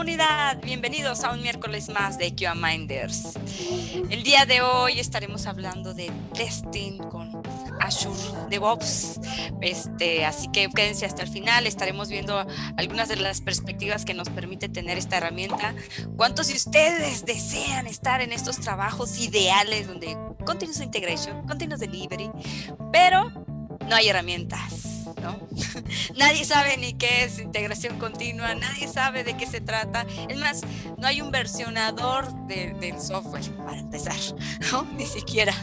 comunidad, bienvenidos a un miércoles más de QA Minders. El día de hoy estaremos hablando de testing con Azure DevOps. Este, así que quédense hasta el final, estaremos viendo algunas de las perspectivas que nos permite tener esta herramienta. ¿Cuántos de ustedes desean estar en estos trabajos ideales donde continuous integration, continuous delivery, pero no hay herramientas? ¿No? nadie sabe ni qué es integración continua, nadie sabe de qué se trata. Es más, no hay un versionador del software para empezar, ¿no? Ni siquiera.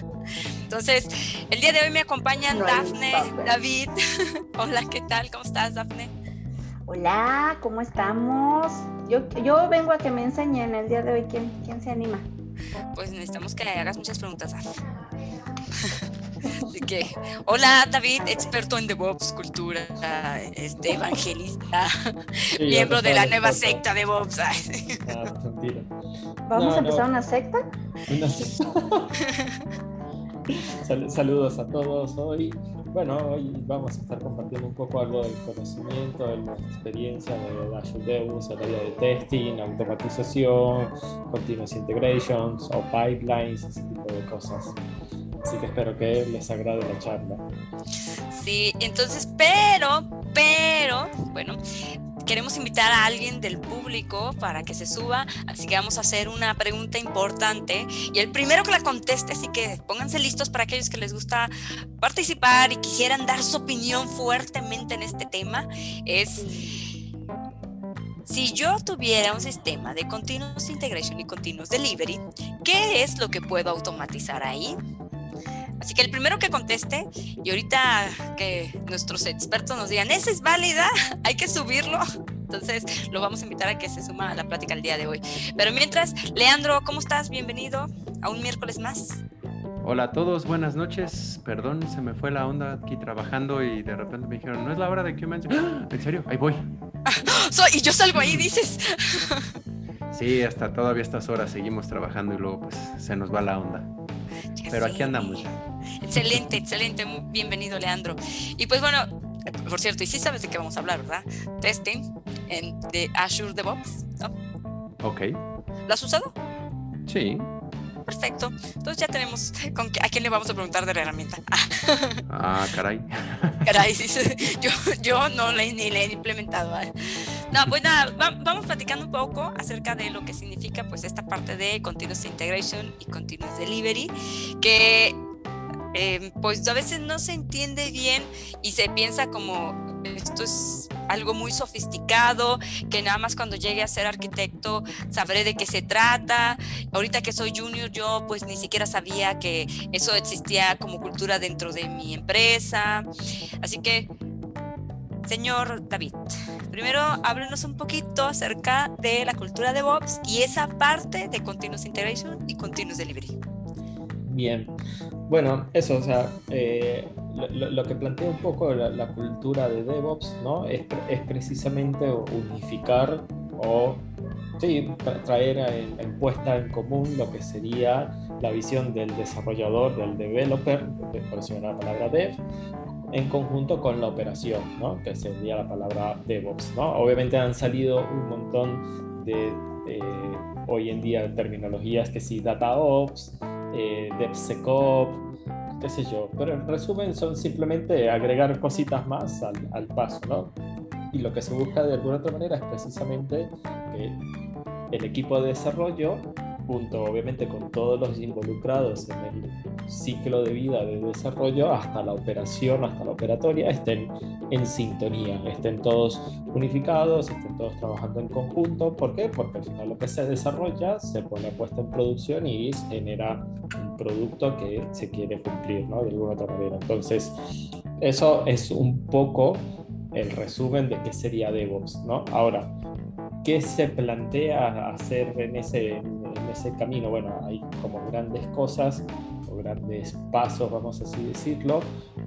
Entonces, el día de hoy me acompañan Dafne, David. Hola, ¿qué tal? ¿Cómo estás, Dafne? Hola, ¿cómo estamos? Yo, yo vengo a que me enseñen el día de hoy. ¿Quién, quién se anima? Pues necesitamos que hagas muchas preguntas, Dafne. que, hola David, experto en DevOps, cultura, este, evangelista, miembro de la nueva secta DevOps. Ah, ¿Vamos a empezar una secta? saludos a todos hoy. Bueno, hoy vamos a estar compartiendo un poco algo del conocimiento, de nuestra experiencia de Azure DevOps, el área de testing, automatización, continuous integrations o pipelines, ese tipo de cosas. Así que espero que les agrade la charla. Sí, entonces, pero, pero, bueno, queremos invitar a alguien del público para que se suba, así que vamos a hacer una pregunta importante y el primero que la conteste, así que pónganse listos para aquellos que les gusta participar y quisieran dar su opinión fuertemente en este tema, es si yo tuviera un sistema de continuous integration y continuous delivery, ¿qué es lo que puedo automatizar ahí? Así que el primero que conteste, y ahorita que nuestros expertos nos digan, esa es válida, hay que subirlo. Entonces lo vamos a invitar a que se suma a la plática el día de hoy. Pero mientras, Leandro, ¿cómo estás? Bienvenido a un miércoles más. Hola a todos, buenas noches. Perdón, se me fue la onda aquí trabajando y de repente me dijeron, no es la hora de que me... ¿En serio? Ahí voy. y yo salgo ahí, dices. sí, hasta todavía estas horas seguimos trabajando y luego pues se nos va la onda. Pero aquí andamos Excelente, excelente. Muy bienvenido, Leandro. Y pues bueno, por cierto, y sí sabes de qué vamos a hablar, ¿verdad? Testing en, de Azure DevOps. ¿no? Ok. ¿Lo has usado? Sí. Perfecto. Entonces ya tenemos con a quién le vamos a preguntar de la herramienta. ah, caray. Caray, yo, yo no le, ni le he implementado. No, pues nada, vamos platicando un poco acerca de lo que significa pues esta parte de Continuous Integration y Continuous Delivery, que eh, pues a veces no se entiende bien y se piensa como esto es algo muy sofisticado, que nada más cuando llegue a ser arquitecto sabré de qué se trata. Ahorita que soy junior yo pues ni siquiera sabía que eso existía como cultura dentro de mi empresa. Así que Señor David, primero háblenos un poquito acerca de la cultura de DevOps y esa parte de Continuous Integration y Continuous Delivery. Bien, bueno, eso, o sea, eh, lo, que plantea un poco la, cultura de DevOps, ¿no? Es, es precisamente unificar o sí, traer en, puesta en común lo que sería la visión del desarrollador, del developer, por eso la palabra dev, en conjunto con la operación, ¿no? que sería la palabra DevOps. Obviamente han salido un montón de, hoy en día terminologías que sí, DataOps, eh, DevSecOps, qué sé yo, pero en resumen son simplemente agregar cositas más al, al paso, ¿no? Y lo que se busca de alguna otra manera es precisamente que el equipo de desarrollo junto obviamente con todos los involucrados en el ciclo de vida de desarrollo hasta la operación, hasta la operatoria, estén en sintonía, estén todos unificados, estén todos trabajando en conjunto. ¿Por qué? Porque al final lo que se desarrolla se pone puesta en producción y genera un producto que se quiere cumplir, ¿no? De alguna otra manera. Entonces, eso es un poco el resumen de qué sería DevOps, ¿no? Ahora, ¿qué se plantea hacer en ese, ese camino? Bueno, hay como grandes cosas, o grandes pasos, vamos a así decirlo,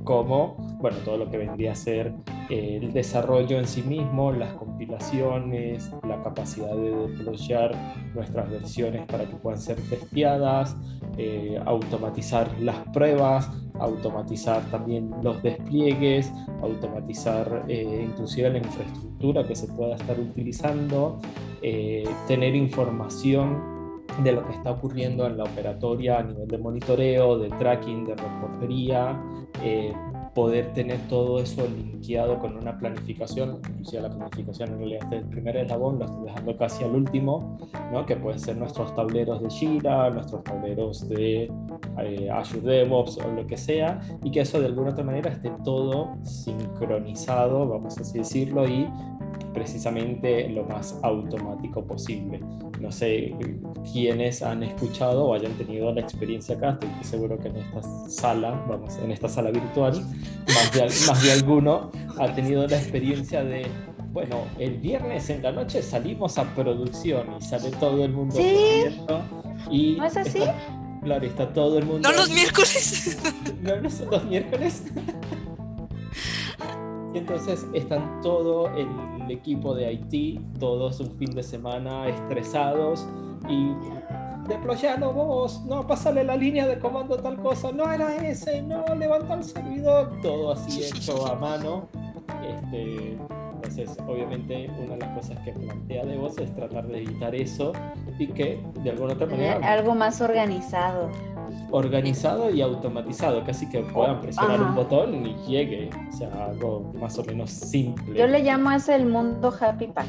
como bueno, todo lo que vendría a ser eh, el desarrollo en sí mismo, las compilaciones, la capacidad de deployar nuestras versiones para que puedan ser testeadas, eh, automatizar las pruebas, automatizar también los despliegues, automatizar eh, inclusive la infraestructura que se pueda estar utilizando, tener información de lo que está ocurriendo en la operatoria a nivel de monitoreo, de tracking, de reportería, eh, poder tener todo eso linkeado con una planificación, inclusive la planificación en realidad es el primer eslabón, lo estoy dejando casi al último, ¿no? que pueden ser nuestros tableros de Jira, nuestros tableros de eh, Azure DevOps o lo que sea, y que eso de alguna otra manera esté todo sincronizado, vamos a así decirlo, y precisamente lo más automático posible. No sé quiénes han escuchado o hayan tenido la experiencia acá, estoy seguro que en esta sala, vamos, en esta sala virtual, más de, más de alguno ha tenido la experiencia de bueno, el viernes en la noche salimos a producción y sale todo el mundo ¿Sí? y ¿No es así? claro, está todo el mundo. No los miércoles. no, no son los miércoles. Y entonces están todo el equipo de Haití, todos un fin de semana estresados y deployalo vos, no, pásale la línea de comando tal cosa, no era ese, no, levanta el servidor, todo así hecho a mano. Este, entonces, obviamente, una de las cosas que plantea DevOps es tratar de evitar eso y que de alguna otra manera... Algo más organizado organizado y automatizado, casi que puedan presionar un botón y llegue, o sea, algo más o menos simple. Yo le llamo a ese el mundo Happy Pack.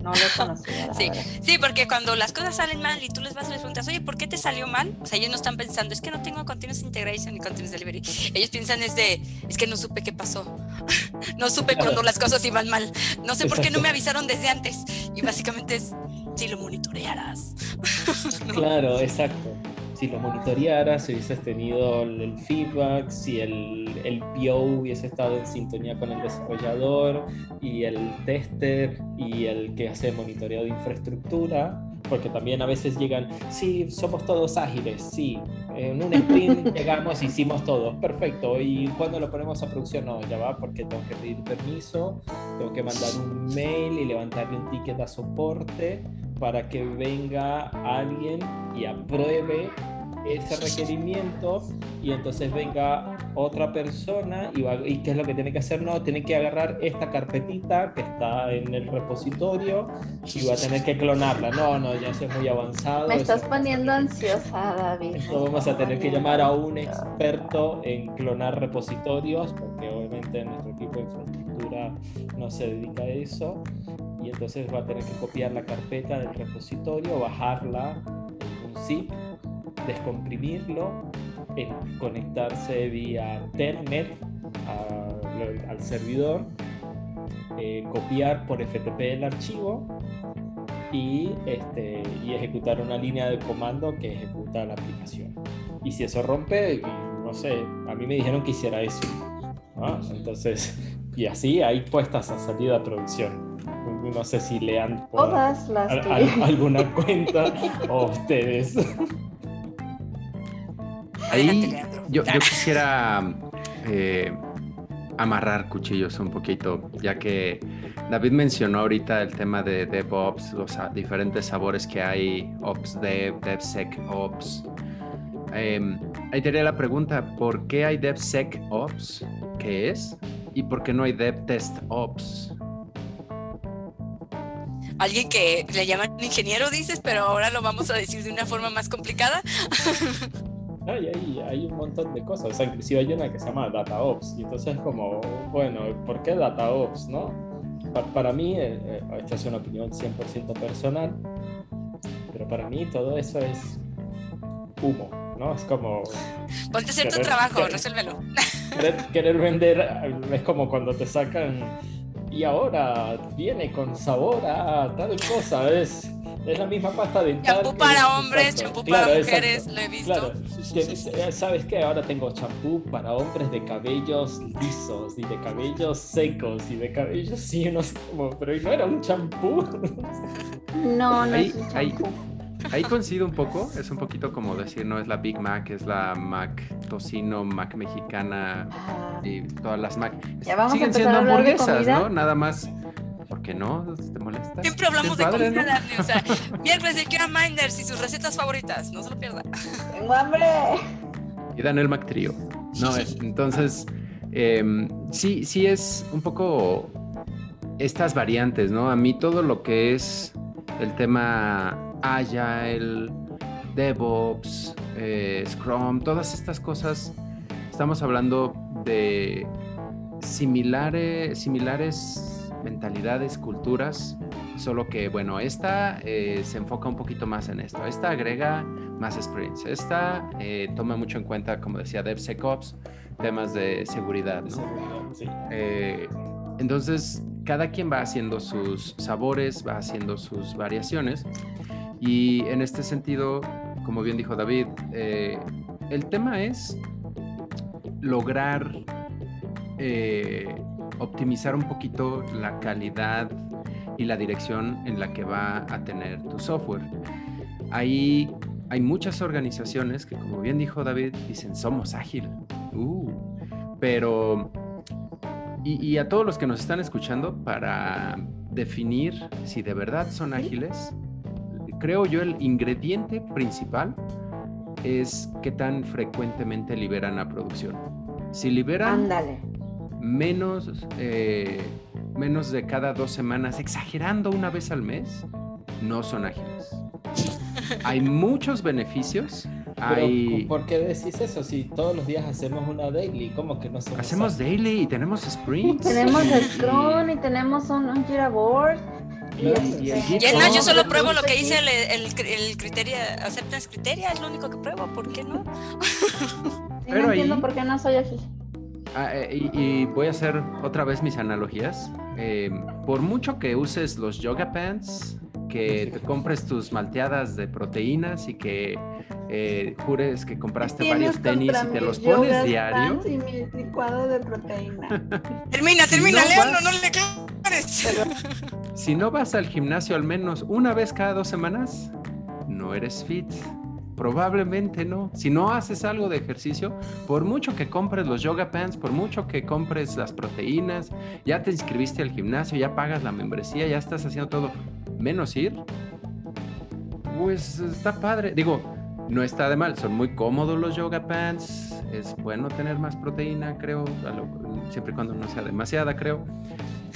No lo conocía. sí, sí, porque cuando las cosas salen mal y tú les vas a les preguntas, oye, ¿por qué te salió mal? O sea, ellos no están pensando, es que no tengo continuous integration ni continuous delivery. Ellos piensan es de, es que no supe qué pasó. no supe cuando las cosas iban mal. No sé por qué no me avisaron desde antes. Y básicamente es, si lo monitorearas. Claro, exacto si lo monitorearas, si hubieses tenido el feedback, si el, el PO hubiese estado en sintonía con el desarrollador y el tester y el que hace monitoreo de infraestructura, porque también a veces llegan, sí, somos todos ágiles, sí, en un sprint llegamos, hicimos todo, perfecto, y cuando lo ponemos a producción, no, ya va, porque tengo que pedir permiso, tengo que mandar un mail y levantarle un ticket a soporte para que venga alguien y apruebe ese requerimiento y entonces venga otra persona y, va, y qué es lo que tiene que hacer, no, tiene que agarrar esta carpetita que está en el repositorio y va a tener que clonarla, no, no, ya eso es muy avanzado. Me estás poniendo ansiosa, David. Esto vamos a tener que llamar a un experto en clonar repositorios, porque obviamente nuestro equipo de infraestructura no se dedica a eso, y entonces va a tener que copiar la carpeta del repositorio, bajarla en un zip descomprimirlo, conectarse vía Telnet al servidor, eh, copiar por FTP el archivo y, este, y ejecutar una línea de comando que ejecuta la aplicación. Y si eso rompe, no sé, a mí me dijeron que hiciera eso. Entonces, y así hay puestas a salida a producción. No sé si lean Todas las alguna cuenta o ustedes. Ahí yo, quisiera eh, amarrar cuchillos un poquito, ya que David mencionó ahorita el tema de DevOps, los diferentes sabores que hay, Ops Dev, DevSecOps. Eh, ahí tenía la pregunta, ¿por qué hay DevSecOps? ¿Qué es? ¿Y por qué no hay DevTestOps? Alguien que le llaman ingeniero, dices, pero ahora lo vamos a decir de una forma más complicada. hay, hay, un montón de cosas, o sea, inclusive hay una que se llama DataOps, y entonces es como, bueno, ¿por qué DataOps, no? Para, mí, eh, eh, esta es una opinión 100% personal, pero para mí todo eso es humo, ¿no? Es como... Ponte a hacer tu trabajo, resuélvelo. Querer, querer vender es como cuando te sacan y ahora viene con sabor a tal cosa, es es la misma pasta dental. Champú para hombres, champú para mujeres, lo he visto. Claro, eh, ¿sabes qué? Ahora tengo champú para hombres de cabellos lisos y de cabellos secos y de cabellos, sí, no sé cómo, pero no era un champú. No, no es un champú. ahí coincido un poco, es un poquito como decir, no es la Big Mac, es la Mac tocino, Mac mexicana y todas las Mac. Ya vamos Siguen a siendo de hamburguesas. ¿no? Nada más. ¿Por qué no? ¿Te molesta? Siempre hablamos de padre, comida, ¿no? O sea, miércoles de Kira Minders y sus recetas favoritas. No se lo pierda. Tengo hambre. Y dan el Mac Trio. No, es- entonces, em, sí, sí es un poco estas variantes, ¿no? A mí todo lo que es el tema Agile, DevOps, eh, Scrum, todas estas cosas, estamos hablando de similares, similares mentalidades, culturas, solo que, bueno, esta eh, se enfoca un poquito más en esto. Esta agrega más sprints. Esta eh, toma mucho en cuenta, como decía, DevSecOps, temas de seguridad, ¿no? Sí. Eh, entonces, cada quien va haciendo sus sabores, va haciendo sus variaciones. Y en este sentido, como bien dijo David, el tema es lograr eh, optimizar un poquito la calidad y la dirección en la que va a tener tu software. Ahí hay muchas organizaciones que, como bien dijo David, dicen somos ágil. Uh, pero y, y a todos los que nos están escuchando, para definir si de verdad son ágiles, creo yo el ingrediente principal es qué tan frecuentemente liberan a producción. Si liberan Ándale. Menos, eh, menos de cada dos semanas, exagerando una vez al mes, no son ágiles. Hay muchos beneficios. Pero, Hay, ¿por qué decís eso? Si todos los días hacemos una daily, ¿cómo que no somos hacemos ágiles? daily y tenemos sprints. Tenemos y- Scrum y tenemos un, un Jira Board. Y- este, y el Git. Yerna, yo No, solo pruebo lo que dice el, el, el criterio, aceptas criteria, es lo único que pruebo, ¿por qué no? Sí, Pero no entiendo ahí- por qué no soy ágil. Ah, eh, y, y voy a hacer otra vez mis analogías. Eh, por mucho que uses los yoga pants, que te compres tus malteadas de proteínas y que eh, jures que compraste varios tenis y te los pones diario, Y mi licuado de proteína. Termina, Si termina, no vas- no, no le aclares. si no vas al gimnasio al menos una vez cada dos semanas, no eres fit. Probablemente no. Si no haces algo de ejercicio, por mucho que compres los yoga pants, por mucho que compres las proteínas, ya te inscribiste al gimnasio, ya pagas la membresía, ya estás haciendo todo, menos ir, pues está padre. Digo, no está de mal, son muy cómodos los yoga pants, es bueno tener más proteína, creo, siempre y cuando no sea demasiada, creo.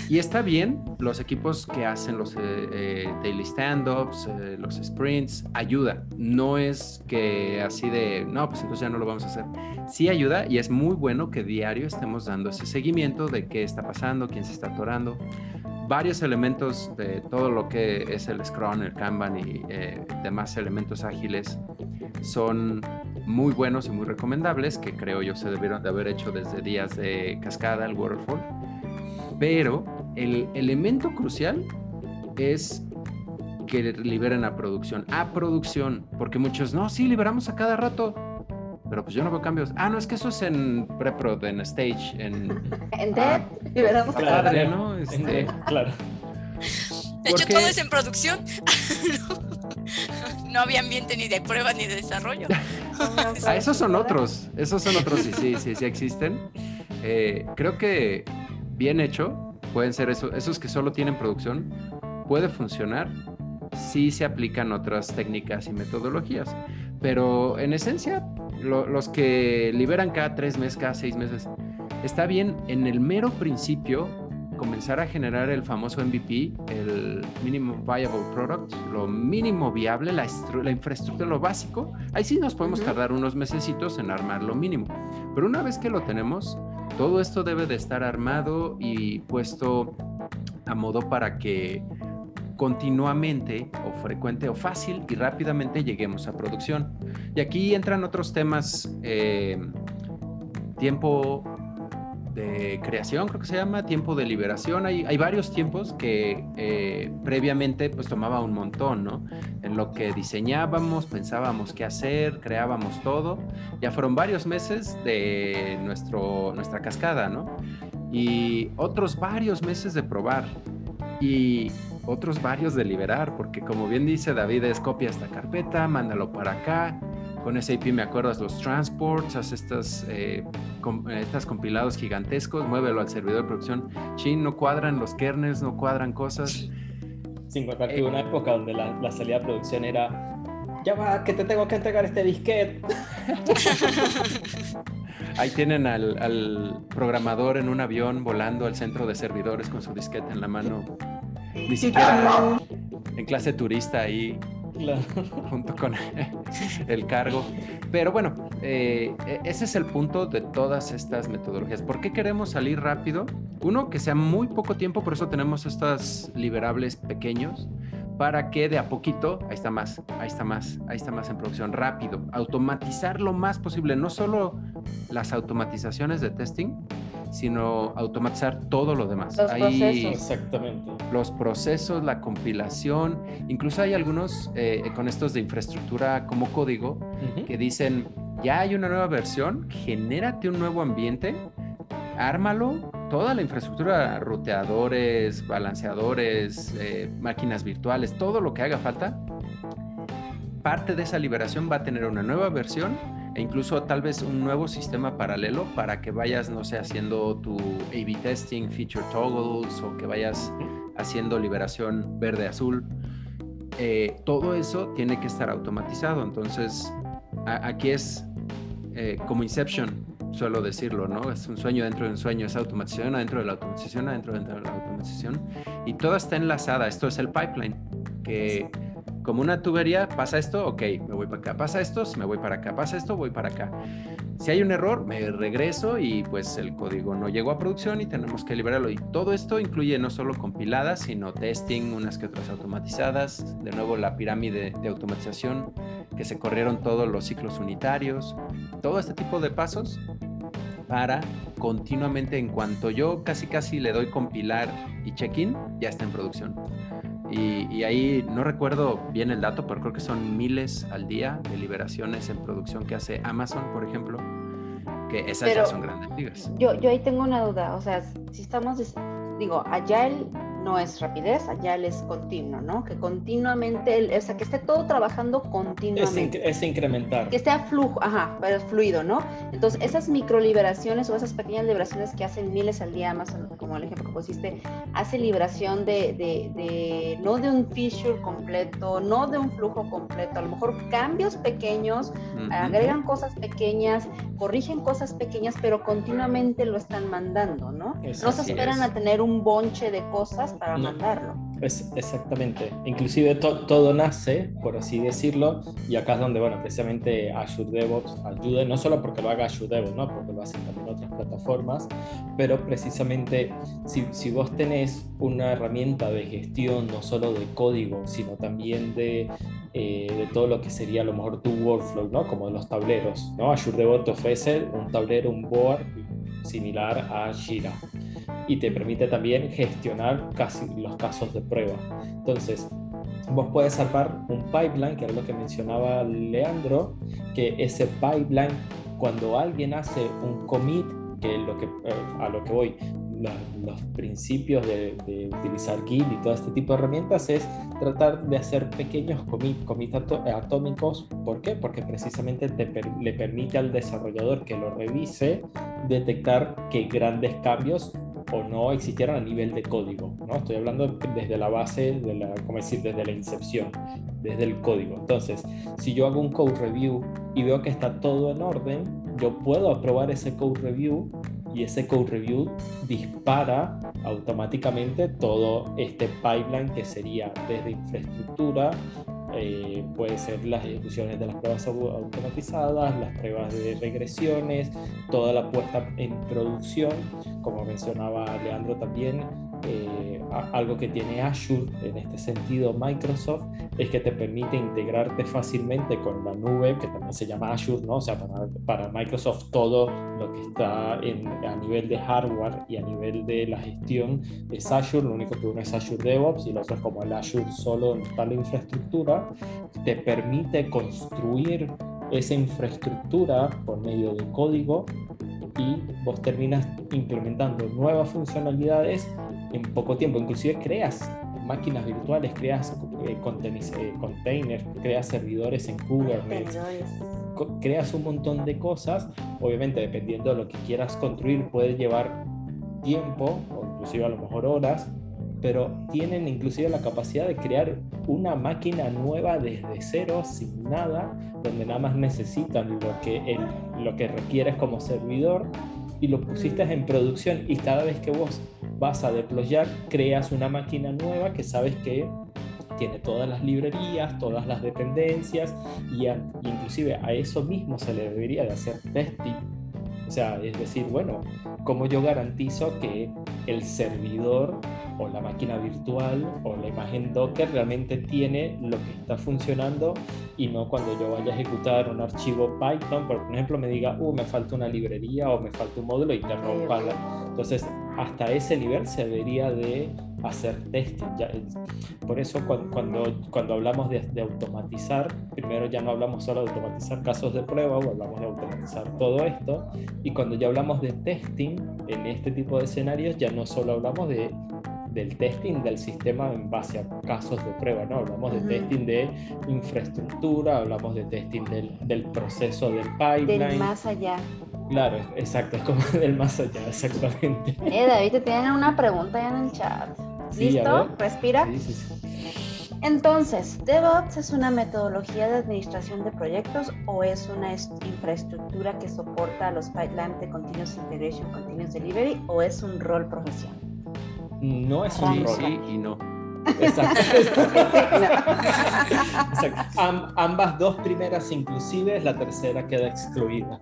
Y está bien, los equipos que hacen los eh, eh, daily stand-ups, eh, los sprints, ayuda. No es que así de, no, pues entonces ya no lo vamos a hacer. Sí ayuda y es muy bueno que diario estemos dando ese seguimiento de qué está pasando, quién se está atorando. Varios elementos de todo lo que es el Scrum, el Kanban y demás elementos ágiles son muy buenos y muy recomendables, que creo yo se debieron de haber hecho desde días de cascada, el waterfall. Pero el elemento crucial es que liberen a producción. A producción. Porque muchos, no, sí, liberamos a cada rato. Pero pues yo no veo cambios. Ah, no, es que eso es en prepro, en stage, en... En Ah, TED, liberamos Claro, padre, ya. ¿no? En- Este, claro. De hecho, todo es en producción. no había ambiente ni de prueba ni de desarrollo. Ah, esos son otros, esos son otros y sí, sí, sí existen. Eh, creo que bien hecho, pueden ser eso, esos que solo tienen producción, puede funcionar si se aplican otras técnicas y metodologías. Pero en esencia, lo- los que liberan cada tres meses, cada seis meses, está bien en el mero principio comenzar a generar el famoso MVP, el Minimum Viable Product, lo mínimo viable, la, estru- la infraestructura, lo básico. Ahí sí nos podemos tardar unos mesecitos en armar lo mínimo. Pero una vez que lo tenemos, todo esto debe de estar armado y puesto a modo para que continuamente o frecuente o fácil y rápidamente lleguemos a producción. Y aquí entran otros temas, eh, tiempo de creación, creo que se llama, tiempo de liberación. Hay, hay varios tiempos que eh, previamente pues tomaba un montón, ¿no? En lo que diseñábamos, pensábamos qué hacer, creábamos todo. Ya fueron varios meses de nuestro, nuestra cascada, ¿no? Y otros varios meses de probar. Y otros varios de liberar, porque como bien dice David, es copia esta carpeta, mándalo para acá. Con SAP me acuerdas los transports, haz estas, eh, estas compilados gigantescos, muévelo al servidor de producción. Chin, no cuadran los kernels, no cuadran cosas. Sin contar que una época donde la, la salida de producción era ya va, que te tengo que entregar este disquete. Ahí tienen al, programador en un avión volando al centro de servidores con su disquete en la mano. Ni siquiera en clase turista ahí, junto con el cargo. Pero bueno, eh, ese es el punto de todas estas metodologías. ¿Por qué queremos salir rápido? Uno, que sea muy poco tiempo, por eso tenemos estos liberables pequeños para que de a poquito, ahí está más, ahí está más, ahí está más en producción, rápido, automatizar lo más posible, no solo las automatizaciones de testing, sino automatizar todo lo demás. Los procesos. Exactamente. Los procesos, la compilación, incluso hay algunos eh, con estos de infraestructura como código que dicen, ya hay una nueva versión, genérate un nuevo ambiente, ármalo, toda la infraestructura, ruteadores, balanceadores, eh, máquinas virtuales, todo lo que haga falta, parte de esa liberación va a tener una nueva versión e incluso tal vez un nuevo sistema paralelo para que vayas, no sé, haciendo tu A-B testing, feature toggles o que vayas haciendo liberación verde-azul. Eh, todo eso tiene que estar automatizado. Entonces, aquí es eh, como Inception, suelo decirlo, ¿no? Es un sueño dentro de un sueño, es automatización dentro de la automatización, dentro de la automatización. Y todo está enlazada. Esto es el pipeline, que como una tubería, pasa esto, ok, me voy para acá, pasa esto, me voy para acá, pasa esto, voy para acá. Si hay un error, me regreso y pues el código no llegó a producción y tenemos que liberarlo. Y todo esto incluye no solo compiladas, sino testing, unas que otras automatizadas. De nuevo, la pirámide de automatización, que se corrieron todos los ciclos unitarios. Todo este tipo de pasos para continuamente, en cuanto yo casi casi le doy compilar y check-in, ya está en producción. Y, ahí no recuerdo bien el dato, pero creo que son miles al día de liberaciones en producción que hace Amazon, por ejemplo, que esas ya son grandes Yo, yo ahí tengo una duda, o sea, si estamos, digo, allá el no es rapidez, allá es continuo, ¿no? Que continuamente, o sea, que esté todo trabajando continuamente. Es, incrementar. Que esté flujo, ajá, pero fluido, ¿no? Entonces, esas micro liberaciones o esas pequeñas liberaciones que hacen miles al día, más como el ejemplo que pusiste, hace liberación de, de, de, no de un feature completo, no de un flujo completo, a lo mejor cambios pequeños, agregan cosas pequeñas, corrigen cosas pequeñas, pero continuamente lo están mandando, ¿no? no se esperan a tener un bonche de cosas para mandarlo. Es, exactamente. Inclusive todo nace, por así decirlo, y acá es donde, bueno, precisamente Azure DevOps ayuda, no solo porque lo haga Azure DevOps, ¿no? porque lo hacen también otras plataformas, pero precisamente si, si vos tenés una herramienta de gestión no solo de código, sino también de, eh, de todo lo que sería a lo mejor tu workflow, ¿no? como los tableros. ¿no? Azure DevOps te ofrece un tablero, un board similar a Jira y te permite también gestionar casi los casos de prueba. Entonces, vos puedes salvar un pipeline, que era lo que mencionaba Leandro, que ese pipeline, cuando alguien hace un commit, que, lo que eh, a lo que voy, los principios de, utilizar Git y todo este tipo de herramientas es tratar de hacer pequeños commits, atómicos. ¿Por qué? Porque precisamente le permite al desarrollador que lo revise detectar que grandes cambios o no existieron a nivel de código, ¿no? Estoy hablando desde la base, de la, ¿cómo decir? Desde la incepción, desde el código. Entonces, si yo hago un code review y veo que está todo en orden, yo puedo aprobar ese code review y ese code review dispara automáticamente todo este pipeline que sería desde infraestructura eh, puede ser las ejecuciones de las pruebas automatizadas, las pruebas de regresiones, toda la puesta en producción, como mencionaba Leandro también, eh, algo que tiene Azure, en este sentido Microsoft, es que te permite integrarte fácilmente con la nube, que también se llama Azure, ¿no? O sea, para, para Microsoft todo lo que está en, a nivel de hardware y a nivel de la gestión es Azure, lo único que uno es Azure DevOps y lo otro es como el Azure solo en tal infraestructura, te permite construir esa infraestructura por medio de código y vos terminas implementando nuevas funcionalidades en poco tiempo. Inclusive creas máquinas virtuales, creas eh, eh, containers, creas servidores en Kubernetes, creas un montón de cosas. Obviamente, dependiendo de lo que quieras construir, puede llevar tiempo, o inclusive a lo mejor horas, pero tienen inclusive la capacidad de crear una máquina nueva desde cero, sin nada, donde nada más necesitan lo que, lo que requieres como servidor y lo pusiste en producción y cada vez que vos vas a deployar, creas una máquina nueva que sabes que tiene todas las librerías, todas las dependencias y inclusive a eso mismo se le debería de hacer testing. O sea, es decir, bueno, ¿cómo yo garantizo que el servidor o la máquina virtual o la imagen Docker realmente tiene lo que está funcionando y no cuando yo vaya a ejecutar un archivo Python, por ejemplo, me diga, uh, me falta una librería o me falta un módulo y te rompa Entonces, hasta ese nivel se debería de hacer testing. Ya, por eso cuando, cuando, hablamos de, de, automatizar, primero ya no hablamos solo de automatizar casos de prueba, o hablamos de automatizar todo esto, y cuando ya hablamos de testing en este tipo de escenarios, ya no solo hablamos de del testing del sistema en base a casos de prueba, ¿no? Hablamos de testing de infraestructura, hablamos de testing del, del proceso del pipeline. Del más allá. Claro, exacto, es como del más allá, exactamente. Eh, David, te tienen una pregunta ya en el chat. ¿Listo? Respira. Sí, sí, sí. Entonces, ¿DevOps es una metodología de administración de proyectos o es una infraestructura que soporta los pipelines de Continuous Integration, Continuous Delivery o es un rol profesional? No es un rol. Sí y no. Exacto. ambas dos primeras inclusive, la tercera queda excluida.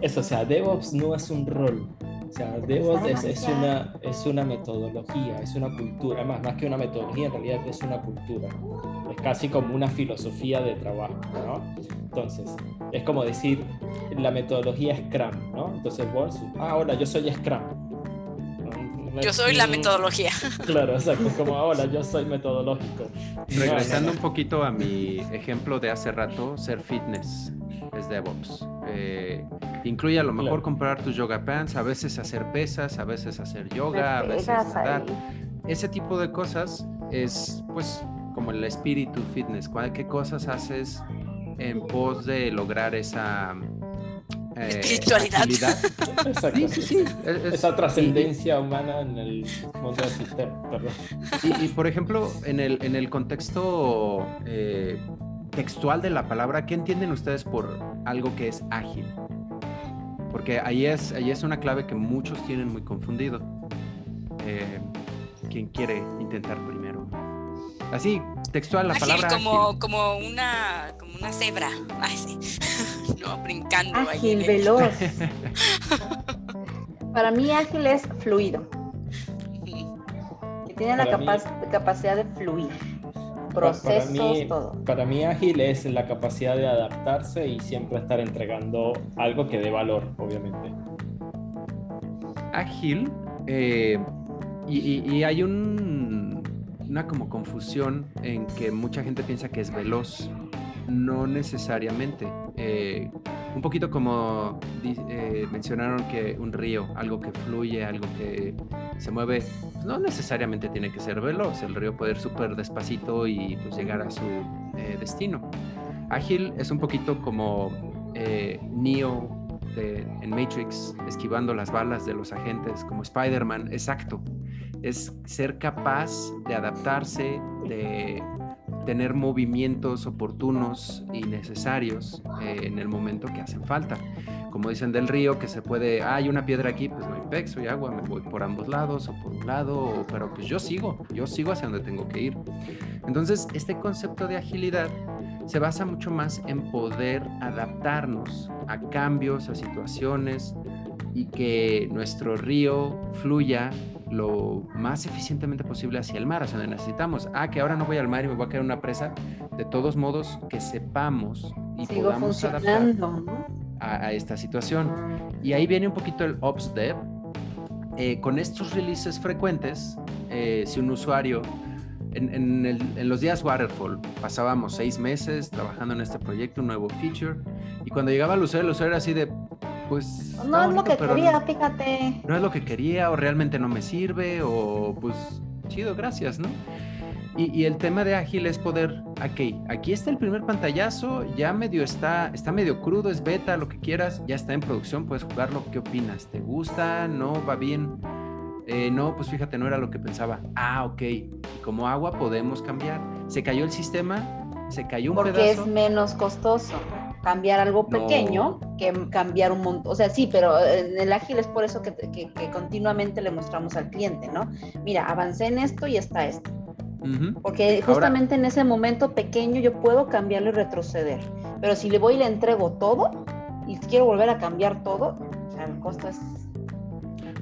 Eso, o sea, DevOps no es un rol. O sea, DevOps es, una, es una metodología, es una cultura. Más, más que una metodología, en realidad es una cultura. Es casi como una filosofía de trabajo, ¿no? Entonces, es como decir, la metodología Scrum, ¿no? Entonces vos, ah, hola, yo soy Scrum yo soy la metodología. Claro, exacto, como ahora yo soy metodológico. Regresando un poquito a mi ejemplo de hace rato, ser fitness es DevOps. Eh, incluye a lo mejor comprar tus yoga pants, a veces hacer pesas, a veces hacer yoga, a veces nadar. Ese tipo de cosas es pues como el espíritu fitness. ¿Qué cosas haces en pos de lograr esa eh, espiritualidad. Exacto. Sí, sí, Esa trascendencia humana en el mundo del sistema. Y, por ejemplo, en el, en el contexto eh, textual de la palabra, ¿qué entienden ustedes por algo que es ágil? Porque ahí es, ahí es una clave que muchos tienen muy confundido. Eh, ¿Quién quiere intentar primero? Así, textual la palabra. Como, como una como una cebra. Ay, sí. no, brincando. Ágil, veloz. Para mí ágil es fluido. Que tiene la capacidad de fluir. Procesos, para mí, todo. Para mí ágil es la capacidad de adaptarse y siempre estar entregando algo que dé valor, obviamente. Ágil, eh, y hay un una como confusión en que mucha gente piensa que es veloz. No necesariamente. Eh, un poquito como eh, mencionaron que un río, algo que fluye, algo que se mueve, pues no necesariamente tiene que ser veloz. El río puede ir súper despacito y pues llegar a su eh, destino. Ágil es un poquito como Neo en Matrix, esquivando las balas de los agentes, como Spider-Man, exacto es ser capaz de adaptarse, de tener movimientos oportunos y necesarios eh, en el momento que hacen falta. Como dicen del río, que se puede, hay una piedra aquí, pues no hay pez, soy agua, me voy por ambos lados o por un lado, pero pues yo sigo, yo sigo hacia donde tengo que ir. Entonces, este concepto de agilidad se basa mucho más en poder adaptarnos a cambios, a situaciones y que nuestro río fluya lo más eficientemente posible hacia el mar, hacia donde necesitamos. Ah, que ahora no voy al mar y me voy a en una presa. De todos modos, que sepamos y podamos adaptar a, esta situación. Y ahí viene un poquito el Ops Dev. Eh, con estos releases frecuentes, eh, si un usuario en, en, los días Waterfall pasábamos seis meses trabajando en este proyecto, un nuevo feature, y cuando llegaba el usuario, el usuario era así de, pues... No es lo que quería, fíjate. No es lo que quería o realmente no me sirve o pues chido, gracias, ¿no? Y, el tema de ágil es poder, ok, aquí está el primer pantallazo, ya medio está, está medio crudo, es beta, lo que quieras, ya está en producción, puedes jugarlo, ¿qué opinas? ¿Te gusta? ¿No? ¿Va bien? Eh, no, pues fíjate, no era lo que pensaba. Ah, ok, y como agua podemos cambiar. Se cayó el sistema, se cayó un Porque es menos costoso cambiar algo pequeño que cambiar un montón. O sea, sí, pero en el ágil es por eso que, que, continuamente le mostramos al cliente, ¿no? Mira, avancé en esto y está esto. Porque justamente en ese momento pequeño yo puedo cambiarlo y retroceder. Pero si le voy y le entrego todo y quiero volver a cambiar todo, o sea, el costo es...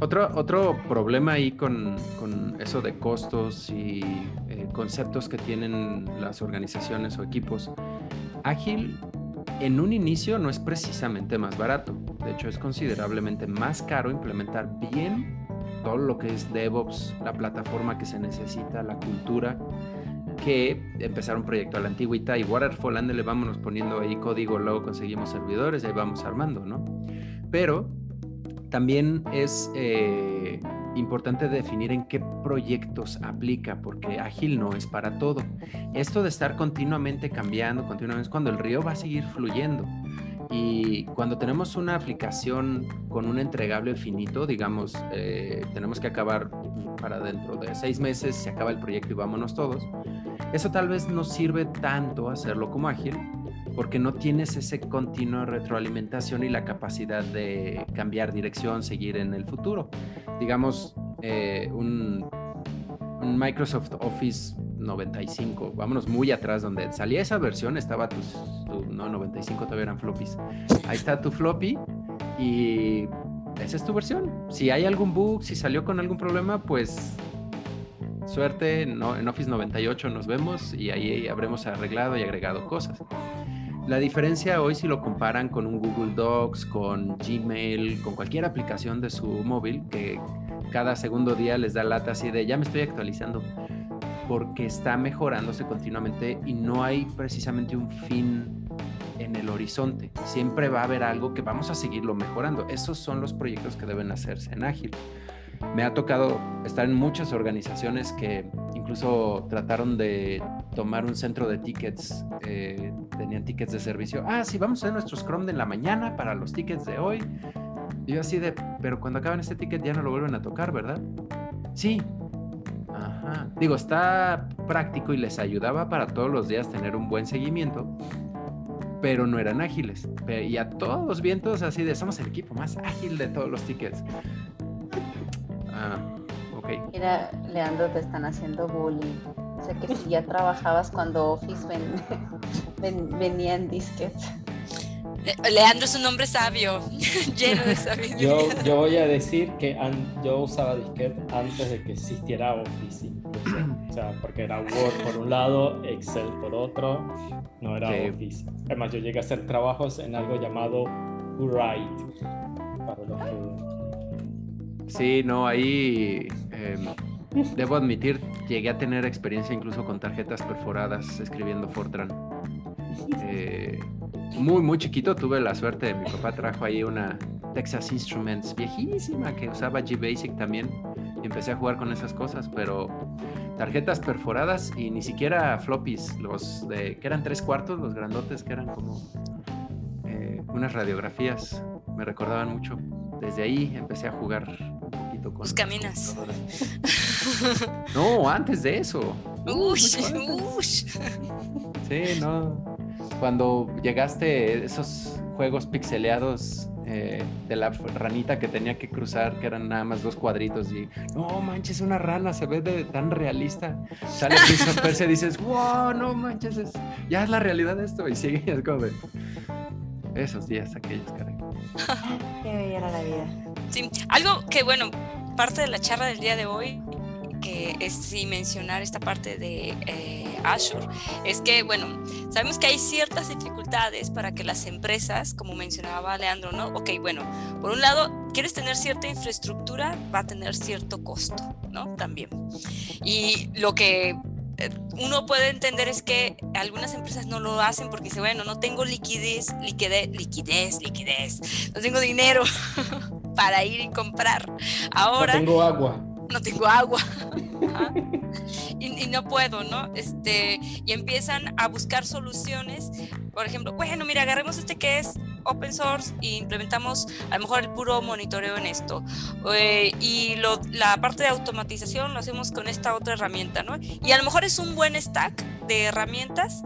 Otro, otro problema ahí con, con eso de costos y eh, conceptos que tienen las organizaciones o equipos. Ágil en un inicio no es precisamente más barato. De hecho, es considerablemente más caro implementar bien todo lo que es DevOps, la plataforma que se necesita, la cultura, que empezar un proyecto a la antigüita y Waterfall, le vámonos poniendo ahí código, luego conseguimos servidores ahí vamos armando, ¿no? Pero también es eh, importante definir en qué proyectos aplica, porque ágil no es para todo. Esto de estar continuamente cambiando, continuamente, es cuando el río va a seguir fluyendo. Y cuando tenemos una aplicación con un entregable finito, digamos, eh, tenemos que acabar para dentro de seis meses, se acaba el proyecto y vámonos todos. Eso tal vez no sirve tanto hacerlo como ágil, porque no tienes ese continuo retroalimentación y la capacidad de cambiar dirección, seguir en el futuro. Digamos, eh, un, Microsoft Office 95, vámonos muy atrás, donde salía esa versión, estaba tu, no, 95 todavía eran floppies. Ahí está tu floppy y esa es tu versión. Si hay algún bug, si salió con algún problema, pues suerte, no, en Office 98 nos vemos y ahí habremos arreglado y agregado cosas. La diferencia hoy si lo comparan con un Google Docs, con Gmail, con cualquier aplicación de su móvil que cada segundo día les da lata así de ya me estoy actualizando porque está mejorándose continuamente y no hay precisamente un fin en el horizonte. Siempre va a haber algo que vamos a seguirlo mejorando. Esos son los proyectos que deben hacerse en ágil. Me ha tocado estar en muchas organizaciones que incluso trataron de tomar un centro de tickets, eh, tenían tickets de servicio. Ah, sí, vamos a hacer nuestro Scrum de la mañana para los tickets de hoy. Y yo así de, pero cuando acaban este ticket ya no lo vuelven a tocar, ¿verdad? Sí, Digo, está práctico y les ayudaba para todos los días tener un buen seguimiento, pero no eran ágiles. Y a todos los vientos así de, somos el equipo más ágil de todos los tickets. Ah, ok. Mira, Leandro, te están haciendo bullying. O sea que si ya trabajabas cuando Office venía en disquets. Leandro es un hombre sabio, lleno de sabiduría. Yo, voy a decir que yo usaba disquete antes de que existiera Office. O sea, porque era Word por un lado, Excel por otro, no era Office. Además, yo llegué a hacer trabajos en algo llamado Write. Para los que... Sí, no, ahí em, debo admitir, llegué a tener experiencia incluso con tarjetas perforadas escribiendo Fortran. Eh, muy, muy chiquito tuve la suerte, mi papá trajo ahí una Texas Instruments viejísima que usaba G-Basic también y empecé a jugar con esas cosas, pero tarjetas perforadas y ni siquiera floppies, los de que eran tres cuartos, los grandotes que eran como eh, unas radiografías, me recordaban mucho. Desde ahí empecé a jugar con... caminas. No, antes de eso. Ush, ush. Sí, no cuando llegaste esos juegos pixeleados eh, de la ranita que tenía que cruzar, que eran nada más dos cuadritos y no manches, una rana, se ve de, tan realista. Sale Prince y dices, wow, no manches, ya es la realidad esto. Y sigue, es como de esos días aquellos, caray. Qué bella era la vida. Sí, algo que bueno, parte de la charla del día de hoy que es sin mencionar esta parte de eh, Azure, es que, bueno, sabemos que hay ciertas dificultades para que las empresas, como mencionaba Leandro, ¿no? Ok, bueno, por un lado, quieres tener cierta infraestructura, va a tener cierto costo, ¿no? También. Y lo que eh, uno puede entender es que algunas empresas no lo hacen porque dice, bueno, no tengo liquidez, liquidez, liquidez, liquidez, no tengo dinero para ir y comprar. Ahora... No tengo agua. No tengo agua. y, no puedo, ¿no? Este, y empiezan a buscar soluciones. Por ejemplo, bueno, mira, agarremos este que es open source e implementamos a lo mejor el puro monitoreo en esto. Eh, y la parte de automatización lo hacemos con esta otra herramienta, ¿no? Y a lo mejor es un buen stack de herramientas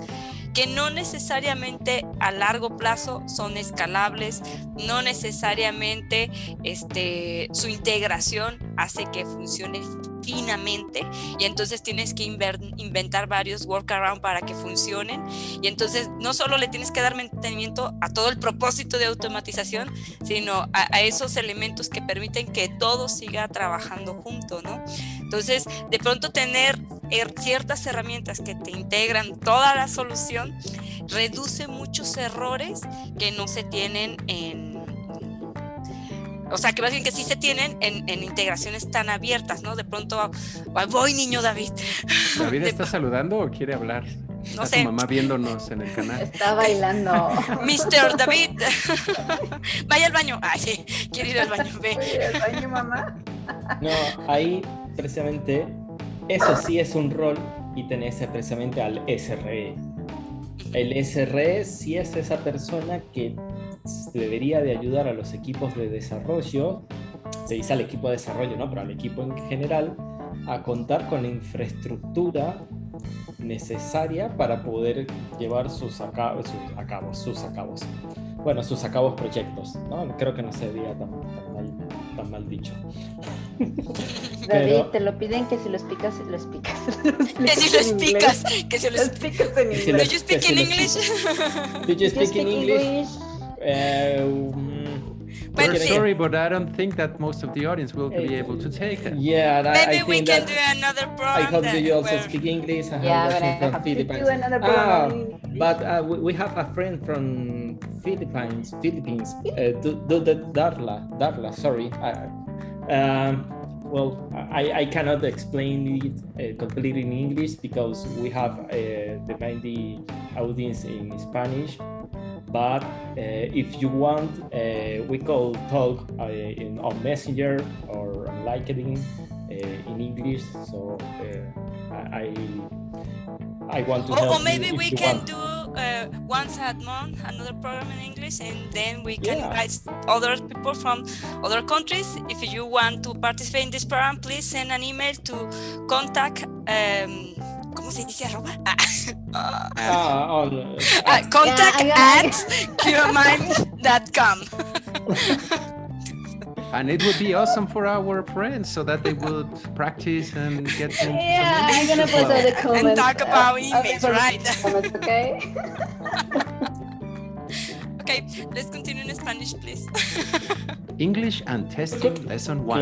que no necesariamente a largo plazo son escalables, no necesariamente este, su integración hace que funcione finamente y entonces tienes que inventar varios workaround para que funcionen y entonces no solo le tienes que dar mantenimiento a todo el propósito de automatización, sino a, esos elementos que permiten que todo siga trabajando junto, ¿no? Entonces, de pronto tener ciertas herramientas que te integran toda la solución reduce muchos errores que no se tienen en o sea, que más bien que sí se tienen en, integraciones tan abiertas, ¿no? De pronto, voy niño David. ¿David está saludando o quiere hablar? No sé. Tu mamá viéndonos en el canal. Está bailando. Mr. David. Vaya al baño. Ay, sí, quiere ir al baño. Ve. al baño, mamá. No, ahí precisamente eso sí es un rol y tenés precisamente al SRE. El SRE sí es esa persona que debería de ayudar a los equipos de desarrollo, se dice al equipo de desarrollo, ¿no? Pero al equipo en general, a contar con la infraestructura necesaria para poder llevar sus, acabos, sus acabos, sus acabos. Bueno, sus acabos proyectos, ¿no? Creo que no se veía tan, tan mal dicho. David, te lo piden que si lo explicas, lo explicas. que si lo explicas, que si lo explicas en inglés. Do you speak in English? Do you speak in English? We're sorry, but I don't think that most of the audience will be able to take it. Yeah, maybe I we can do another program. I hope that you also speak English. I yeah, but I have Philippines. to do another program. Ah, but uh, we have a friend from Philippines. Philippines. Uh, do, do the Darla. Darla. Sorry. Uh, um, well, I, I cannot explain it uh, completely in English because we have uh, the mainly audience in Spanish. But uh, if you want, uh, we could talk uh, in, on Messenger or on LinkedIn uh, in English. So I I want to. Or, or maybe we can want. do uh, once a month another program in English, and then we can yeah. invite other people from other countries. If you want to participate in this program, please send an email to contact. Um, ¿Cómo se dice arroba? Ah, ah, oh, uh, contact yeah, at qmind.com. and it would be awesome for our friends so that they would practice and get some, yeah i'm gonna put well. the comments and talk about image right? comments, okay? Okay let's continue in spanish please. English and testing lesson one.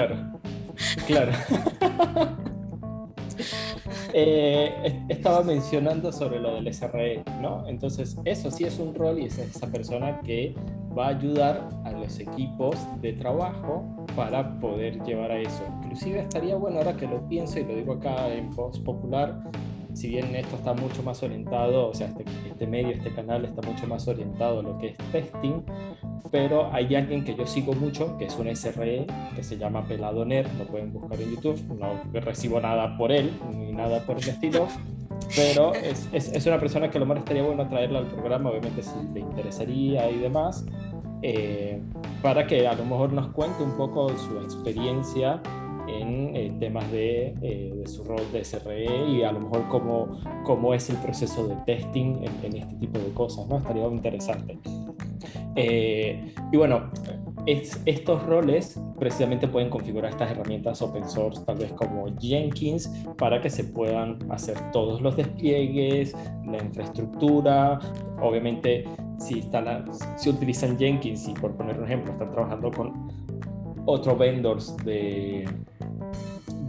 Claro. Claro Eh, estaba mencionando sobre lo del SRE, ¿no? Entonces, eso sí es un rol y es esa persona que va a ayudar a los equipos de trabajo para poder llevar a eso. Inclusive estaría bueno, ahora que lo pienso y lo digo acá en Post Popular, si bien esto está mucho más orientado, o sea, este, este, medio, este canal está mucho más orientado a lo que es testing, pero hay alguien que yo sigo mucho, que es un SRE, que se llama Peladoner, lo pueden buscar en YouTube, no recibo nada por él, ni nada por el estilo, pero es, es, una persona que lo más estaría bueno traerla al programa, obviamente si le interesaría y demás, eh, para que a lo mejor nos cuente un poco su experiencia en eh, temas de, eh, de, su rol de SRE y a lo mejor cómo, cómo es el proceso de testing en, este tipo de cosas, ¿no? Estaría interesante. Eh, y bueno, estos roles precisamente pueden configurar estas herramientas open source, tal vez como Jenkins, para que se puedan hacer todos los despliegues, la infraestructura. Obviamente, si, están, si utilizan Jenkins y por poner un ejemplo, están trabajando con otros vendors de,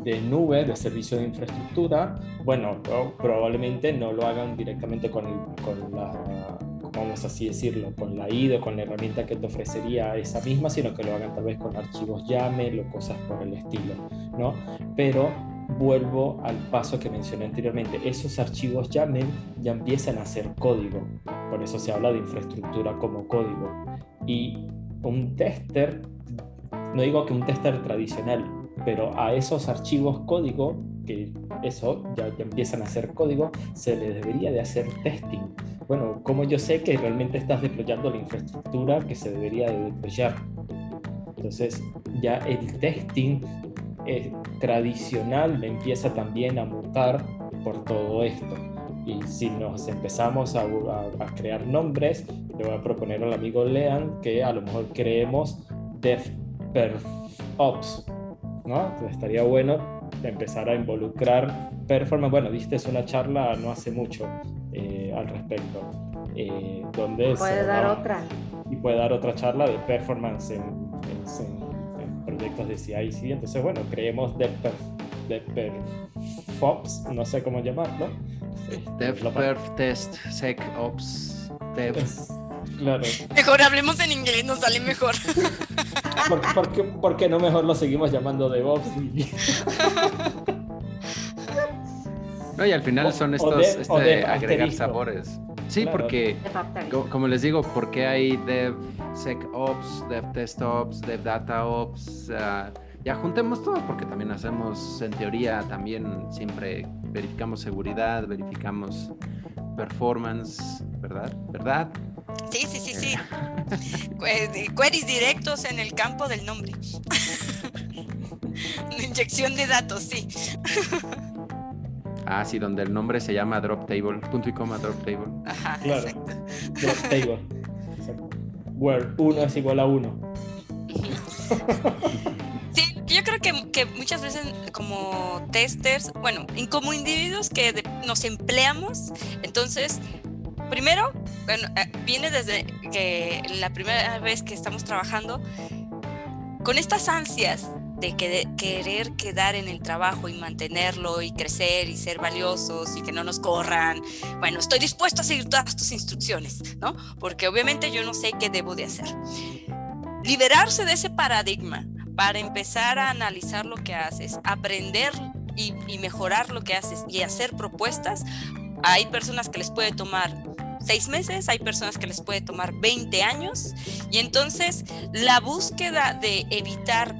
de nube, de servicio de infraestructura, bueno, probablemente no lo hagan directamente con, con la, vamos así decirlo, con la IDE o con la herramienta que te ofrecería esa misma, sino que lo hagan tal vez con archivos YAML o cosas por el estilo, ¿no? Pero vuelvo al paso que mencioné anteriormente. Esos archivos YAML ya empiezan a ser código. Por eso se habla de infraestructura como código. Y un tester, no digo que un tester tradicional, pero a esos archivos código, que eso ya, empiezan a ser código, se les debería de hacer testing. Bueno, como yo sé que realmente estás deployando la infraestructura que se debería de deployar. Entonces ya el testing eh, tradicional empieza también a mutar por todo esto. Y si nos empezamos a, a, crear nombres, le voy a proponer al amigo Lean que a lo mejor creemos DevPerfOps, ¿no? estaría bueno empezar a involucrar performance. Bueno, viste, es una charla no hace mucho eh, al respecto. Eh, donde puede dar otra. Y puede dar otra charla de performance en, proyectos de CI/CD. Entonces, bueno, creemos DevPerfOps, no sé cómo llamarlo. Este, DevPerf Test SecOps Dev. Claro. Mejor hablemos en inglés, nos sale mejor. ¿Por, qué, no mejor lo seguimos llamando DevOps? No, y al final son estos este, agregar sabores. Sí, porque, como les digo, porque hay DevSecOps, DevTestOps, DevDataOps. Uh, ya juntemos todo, porque también hacemos, en teoría, también siempre verificamos seguridad, verificamos performance, ¿verdad? ¿Verdad? Sí, sí, sí, sí. Queries directos en el campo del nombre. Inyección de datos, sí. Ah, sí, donde el nombre se llama drop table, punto y coma drop table. Ajá, claro. Exacto. Drop table. Where 1 es igual a 1. Sí, yo creo que, que, muchas veces como testers, bueno, como individuos que nos empleamos, entonces, primero, bueno, eh, viene desde que la primera vez que estamos trabajando con estas ansias de querer quedar en el trabajo y mantenerlo y crecer y ser valiosos y que no nos corran. Bueno, estoy dispuesto a seguir todas tus instrucciones, ¿no? Porque obviamente yo no sé qué debo de hacer. Liberarse de ese paradigma para empezar a analizar lo que haces, aprender y, y mejorar lo que haces y hacer propuestas, hay personas que les puede tomar seis meses, hay personas que les puede tomar 20 años y entonces la búsqueda de evitar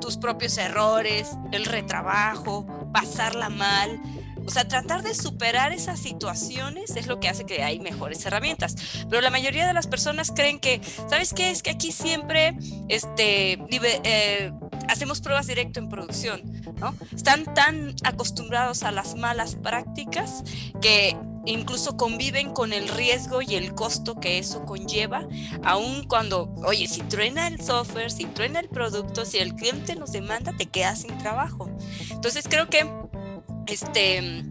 tus propios errores, el retrabajo, pasarla mal. O sea, tratar de superar esas situaciones es lo que hace que hay mejores herramientas. Pero la mayoría de las personas creen que, ¿sabes qué? Es que aquí siempre este, eh, hacemos pruebas directo en producción, ¿no? Están tan acostumbrados a las malas prácticas que incluso conviven con el riesgo y el costo que eso conlleva, aun cuando, oye, si truena el software, si truena el producto, si el cliente nos demanda, te quedas sin trabajo. Entonces creo que, este,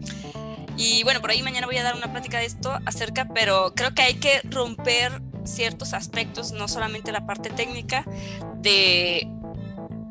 y bueno, por ahí mañana voy a dar una plática de esto acerca, pero creo que hay que romper ciertos aspectos, no solamente la parte técnica, de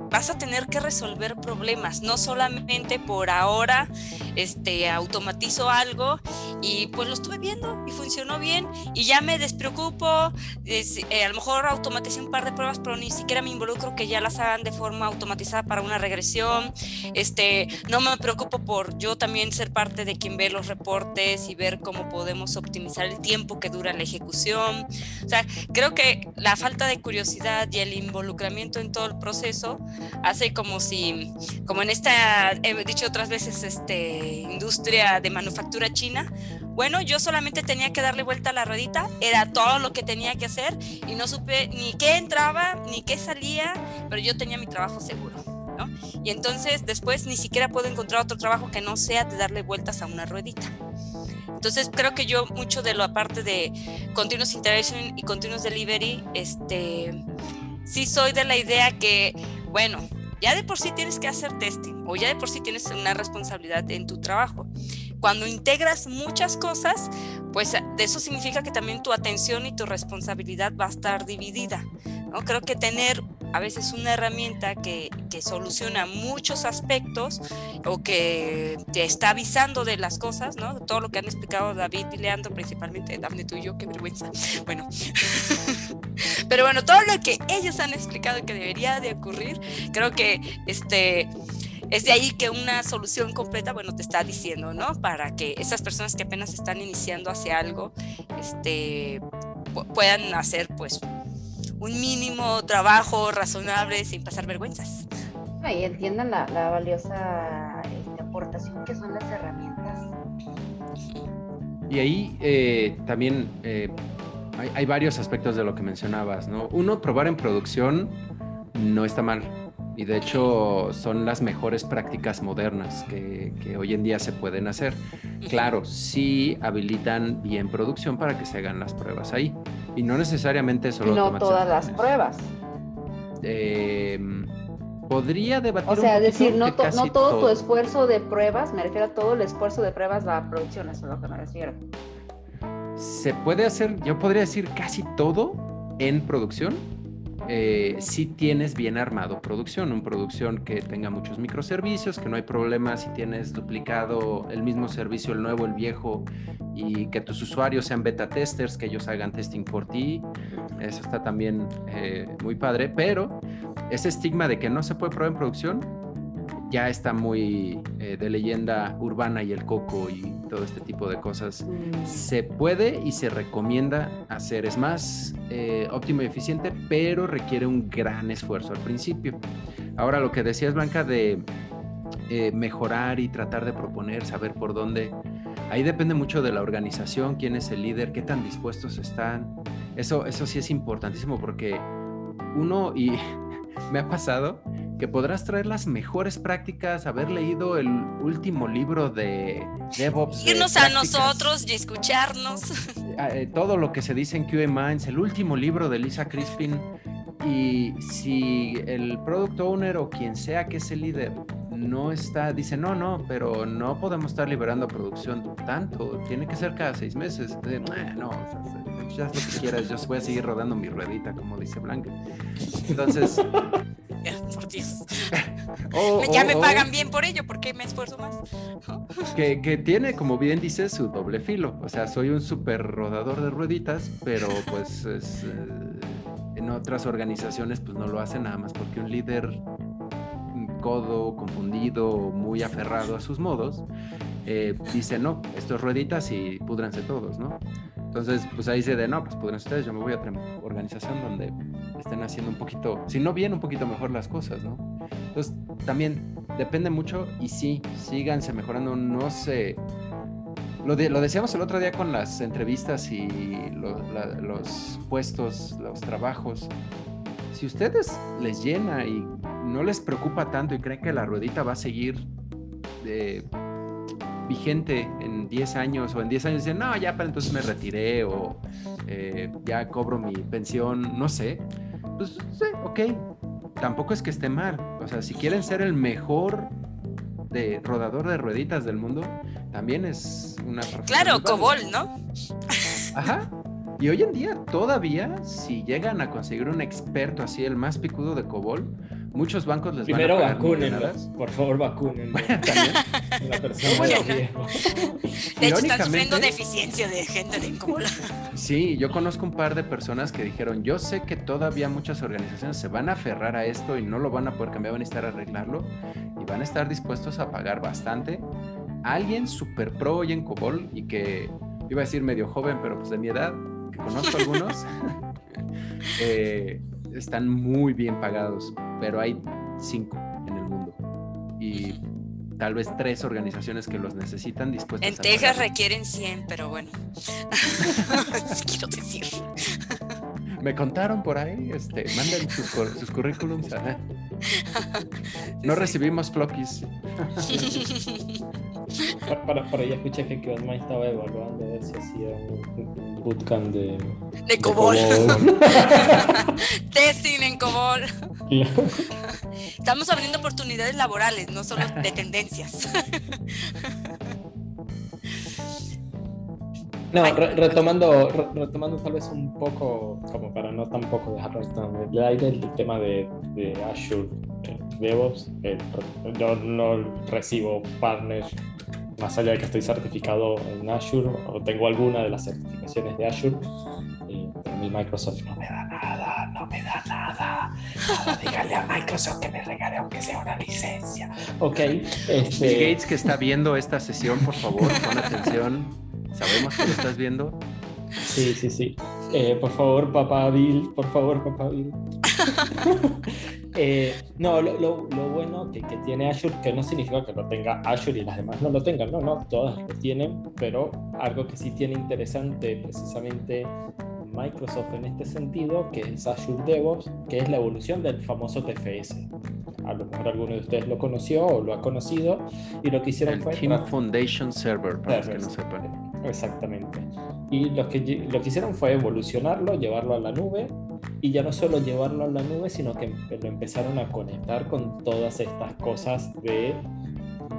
vas a tener que resolver problemas, no solamente por ahora este, automatizo algo y pues lo estuve viendo y funcionó bien y ya me despreocupo, eh, a lo mejor automaticé un par de pruebas, pero ni siquiera me involucro que ya las hagan de forma automatizada para una regresión, este, no me preocupo por yo también ser parte de quien ve los reportes y ver cómo podemos optimizar el tiempo que dura la ejecución, o sea, creo que la falta de curiosidad y el involucramiento en todo el proceso hace como si, como en esta, he dicho otras veces, este, industria de manufactura china, bueno, yo solamente tenía que darle vuelta a la ruedita, era todo lo que tenía que hacer y no supe ni qué entraba ni qué salía, pero yo tenía mi trabajo seguro. Y entonces después ni siquiera puedo encontrar otro trabajo que no sea de darle vueltas a una ruedita. Entonces creo que yo mucho de lo aparte de continuous integration y continuous delivery, este, sí soy de la idea que bueno, ya de por sí tienes que hacer testing o ya de por sí tienes una responsabilidad en tu trabajo. Cuando integras muchas cosas, pues de eso significa que también tu atención y tu responsabilidad va a estar dividida. ¿No? Creo que tener a veces una herramienta que, que, soluciona muchos aspectos o que te está avisando de las cosas, ¿no? Todo lo que han explicado David y Leandro, principalmente Daphne tú y yo, qué vergüenza. Bueno, pero bueno, todo lo que ellos han explicado que debería de ocurrir, creo que este es de ahí que una solución completa, bueno, te está diciendo, ¿no? Para que esas personas que apenas están iniciando hacia algo, este, puedan hacer, pues, un mínimo trabajo razonable sin pasar vergüenzas. Y entiendan la, valiosa este, aportación que son las herramientas. Y ahí eh, también eh, hay, hay, varios aspectos de lo que mencionabas, ¿no? Uno, probar en producción no está mal. Y de hecho son las mejores prácticas modernas que, que hoy en día se pueden hacer. Claro, sí habilitan bien producción para que se hagan las pruebas ahí. Y no necesariamente solo... No todas las pruebas. Eh, podría debatir. O sea, decir, no, no todo, tu esfuerzo de pruebas, me refiero a todo el esfuerzo de pruebas va a producción, eso es a lo que me refiero. Se puede hacer, yo podría decir casi todo en producción, eh, si tienes bien armado producción, un producción que tenga muchos microservicios, que no hay problema si tienes duplicado el mismo servicio, el nuevo, el viejo, y que tus usuarios sean beta testers, que ellos hagan testing por ti. Eso está también eh, muy padre, pero ese estigma de que no se puede probar en producción ya está muy eh, de leyenda urbana y el coco y todo este tipo de cosas. Mm. Se puede y se recomienda hacer. Es más eh, óptimo y eficiente, pero requiere un gran esfuerzo al principio. Ahora, lo que decías, Blanca, de eh, mejorar y tratar de proponer, saber por dónde. Ahí depende mucho de la organización, quién es el líder, qué tan dispuestos están. Eso, eso sí es importantísimo porque uno, y me ha pasado, que podrás traer las mejores prácticas, haber leído el último libro de DevOps. Irnos a nosotros y escucharnos. Ah, eh, todo lo que se dice en QA Minds, el último libro de Lisa Crispin. Y si el product owner o quien sea que es el líder no está, dice, no, no, pero no podemos estar liberando producción tanto, tiene que ser cada seis meses. no, ya lo que quieras, yo voy a seguir rodando mi ruedita, como dice Blanca. Entonces, por Dios. ya me pagan bien por ello, ¿por qué me esfuerzo más? que, tiene, como bien dice, su doble filo. O sea, soy un súper rodador de rueditas, pero pues eh, en otras organizaciones pues no lo hacen nada más porque un líder codo, confundido, muy aferrado a sus modos, eh, dice, no, esto es rueditas y pudranse todos, ¿no? Entonces, pues ahí se de, no, pues pudranse ustedes, yo me voy a otra organización donde estén haciendo un poquito, si no bien, un poquito mejor las cosas, ¿no? Entonces, también depende mucho y sí, síganse mejorando, no sé. Lo, lo decíamos el otro día con las entrevistas y los puestos, los trabajos. Si ustedes les llena y no les preocupa tanto y creen que la ruedita va a seguir eh, vigente en 10 años o en 10 años dicen, no, ya para entonces me retiré o eh, ya cobro mi pensión, no sé, pues sí, ok, tampoco es que esté mal. O sea, si quieren ser el mejor de rodador de rueditas del mundo, también es una Claro, Cobol, ¿no? Ajá. Y hoy en día todavía, si llegan a conseguir un experto así, el más picudo de Cobol, muchos bancos les Primero van a vacúnenlas, por favor vacúnen. la persona de hecho, están sufriendo deficiencia de gente de cola. Sí, yo conozco un par de personas que dijeron, yo sé que todavía muchas organizaciones se van a aferrar a esto y no lo van a poder cambiar, van a estar a arreglarlo y van a estar dispuestos a pagar bastante. Alguien super pro y en COBOL y que iba a decir medio joven, pero pues de mi edad, que conozco algunos, eh, están muy bien pagados pero hay cinco en el mundo. Y tal vez tres organizaciones que los necesitan dispuestas en Texas requieren 100, pero bueno. Quiero decir. Me contaron por ahí, este, manden sus, sus currículums. No recibimos floppies. para, para, ya escuché que Kevin estaba evaluando a ver si hacía un, bootcamp de... De COBOL. Testing en COBOL. Estamos abriendo oportunidades laborales, no solo de tendencias. No, retomando, retomando tal vez un poco, como para no tampoco dejar el aire el tema de, de Azure eh, DevOps. Yo no recibo partners más allá de que estoy certificado en Azure o tengo alguna de las certificaciones de Azure. Eh, mi Microsoft no me da nada, no me da nada. dígale a Microsoft que me regale aunque sea una licencia. Ok. Este... Gates que está viendo esta sesión, por favor, pon atención. Sabemos que lo estás viendo. Sí, sí, sí. Eh, por favor, papá Bill, por favor, papá Bill. Eh, no, lo, bueno que, tiene Azure, que no significa que lo tenga Azure y las demás no lo tengan, no, no, todas lo tienen, pero algo que sí tiene interesante precisamente Microsoft en este sentido, que es Azure DevOps, que es la evolución del famoso TFS. A lo mejor alguno de ustedes lo conoció o lo ha conocido, y lo que hicieron fue... Team Foundation Server, para los que no sepan. Exactamente. Y lo que, lo que hicieron fue evolucionarlo, llevarlo a la nube, y ya no solo llevarlo a la nube, sino que lo empezaron a conectar con todas estas cosas de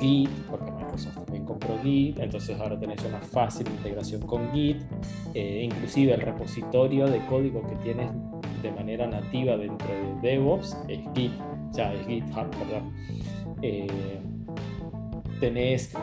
Git, porque Microsoft también compró Git, entonces ahora tenés una fácil integración con Git, eh, inclusive el repositorio de código que tienes de manera nativa dentro de DevOps es Git, o sea, es GitHub, perdón. Eh, tenés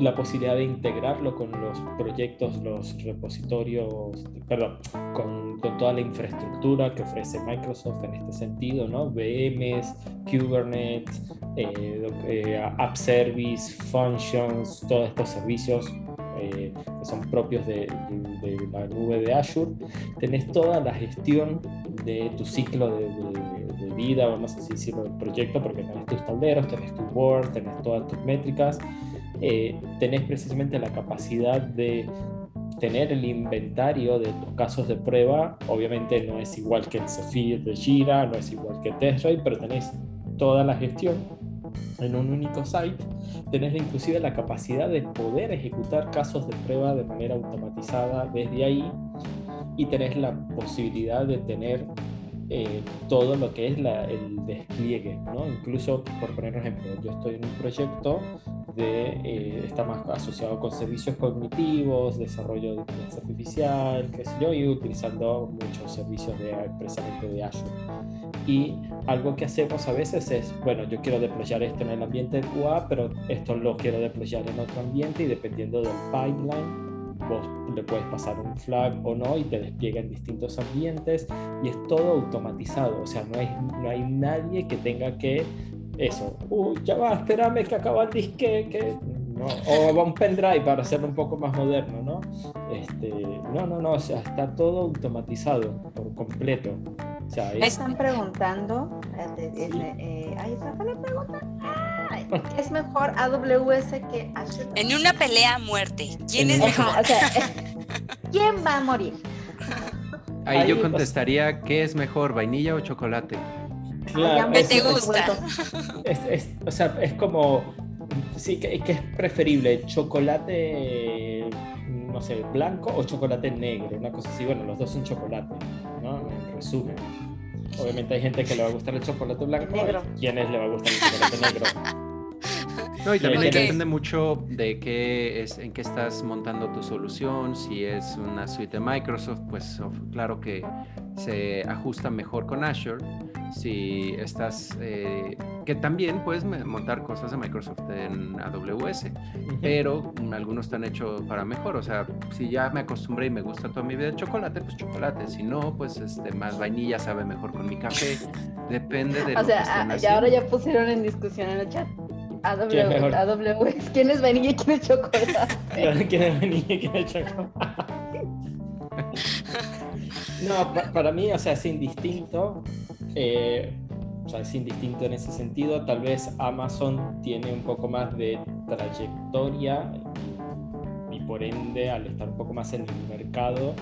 la posibilidad de integrarlo con los proyectos, los repositorios, perdón, con, toda la infraestructura que ofrece Microsoft en este sentido, ¿no? VMs, Kubernetes, eh, eh, App Service, Functions, todos estos servicios eh, que son propios de, la nube de Azure. Tenés toda la gestión de tu ciclo de, vida, vamos a decirlo, del proyecto, porque tenés tus tableros, tenés tu board, tenés todas tus métricas eh, tenés precisamente la capacidad de tener el inventario de tus casos de prueba. Obviamente no es igual que el Zephyr de Jira, no es igual que TestRate, pero tenés toda la gestión en un único site. Tenés inclusive la capacidad de poder ejecutar casos de prueba de manera automatizada desde ahí y tenés la posibilidad de tener eh, todo lo que es el despliegue, ¿no? Incluso, por poner un ejemplo, yo estoy en un proyecto de, eh, está más asociado con servicios cognitivos, desarrollo de inteligencia artificial, qué sé yo, y utilizando muchos servicios de, precisamente de Azure. Y algo que hacemos a veces es, bueno, yo quiero deployar esto en el ambiente de QA, pero esto lo quiero deployar en otro ambiente y dependiendo del pipeline, vos le puedes pasar un flag o no y te despliega en distintos ambientes y es todo automatizado, o sea, no hay, no hay nadie que tenga que eso, uy, ya va, espérame que acaba el disque, que o va un pendrive para hacerlo un poco más moderno, ¿no? Este, no, no, no, o sea, está todo automatizado por completo. O sea, Están preguntando, eh, ahí está la pregunta. ¿Es mejor AWS que Azure? En una pelea a muerte, ¿quién es mejor? O sea, ¿Quién va a morir? Ahí yo contestaría, ¿qué es mejor, vainilla o chocolate? Claro, ¿Qué te gusta? Es, o sea, es como, sí, que, que, es preferible chocolate, no sé, blanco o chocolate negro, una cosa así. Bueno, los dos son chocolate, ¿no? En resumen. Obviamente hay gente que le va a gustar el chocolate blanco, negro. ¿quiénes le va a gustar el chocolate negro? No, y también depende mucho de qué es, en qué estás montando tu solución. Si es una suite de Microsoft, pues claro que se ajusta mejor con Azure. Si estás, eh, que también puedes montar cosas de Microsoft en AWS, pero algunos están hechos para mejor. O sea, si ya me acostumbré y me gusta toda mi vida el chocolate, pues chocolate. Si no, pues este, más vainilla sabe mejor con mi café. Depende de. O sea, y ahora ya pusieron en discusión en el chat. AWS. ¿Quién es vainilla y quién es chocolate? ¿Quién es vainilla y quién es chocolate? no, para mí, o sea, es indistinto. Eh, o sea, es indistinto en ese sentido. Tal vez Amazon tiene un poco más de trayectoria y por ende, al estar un poco más en el mercado,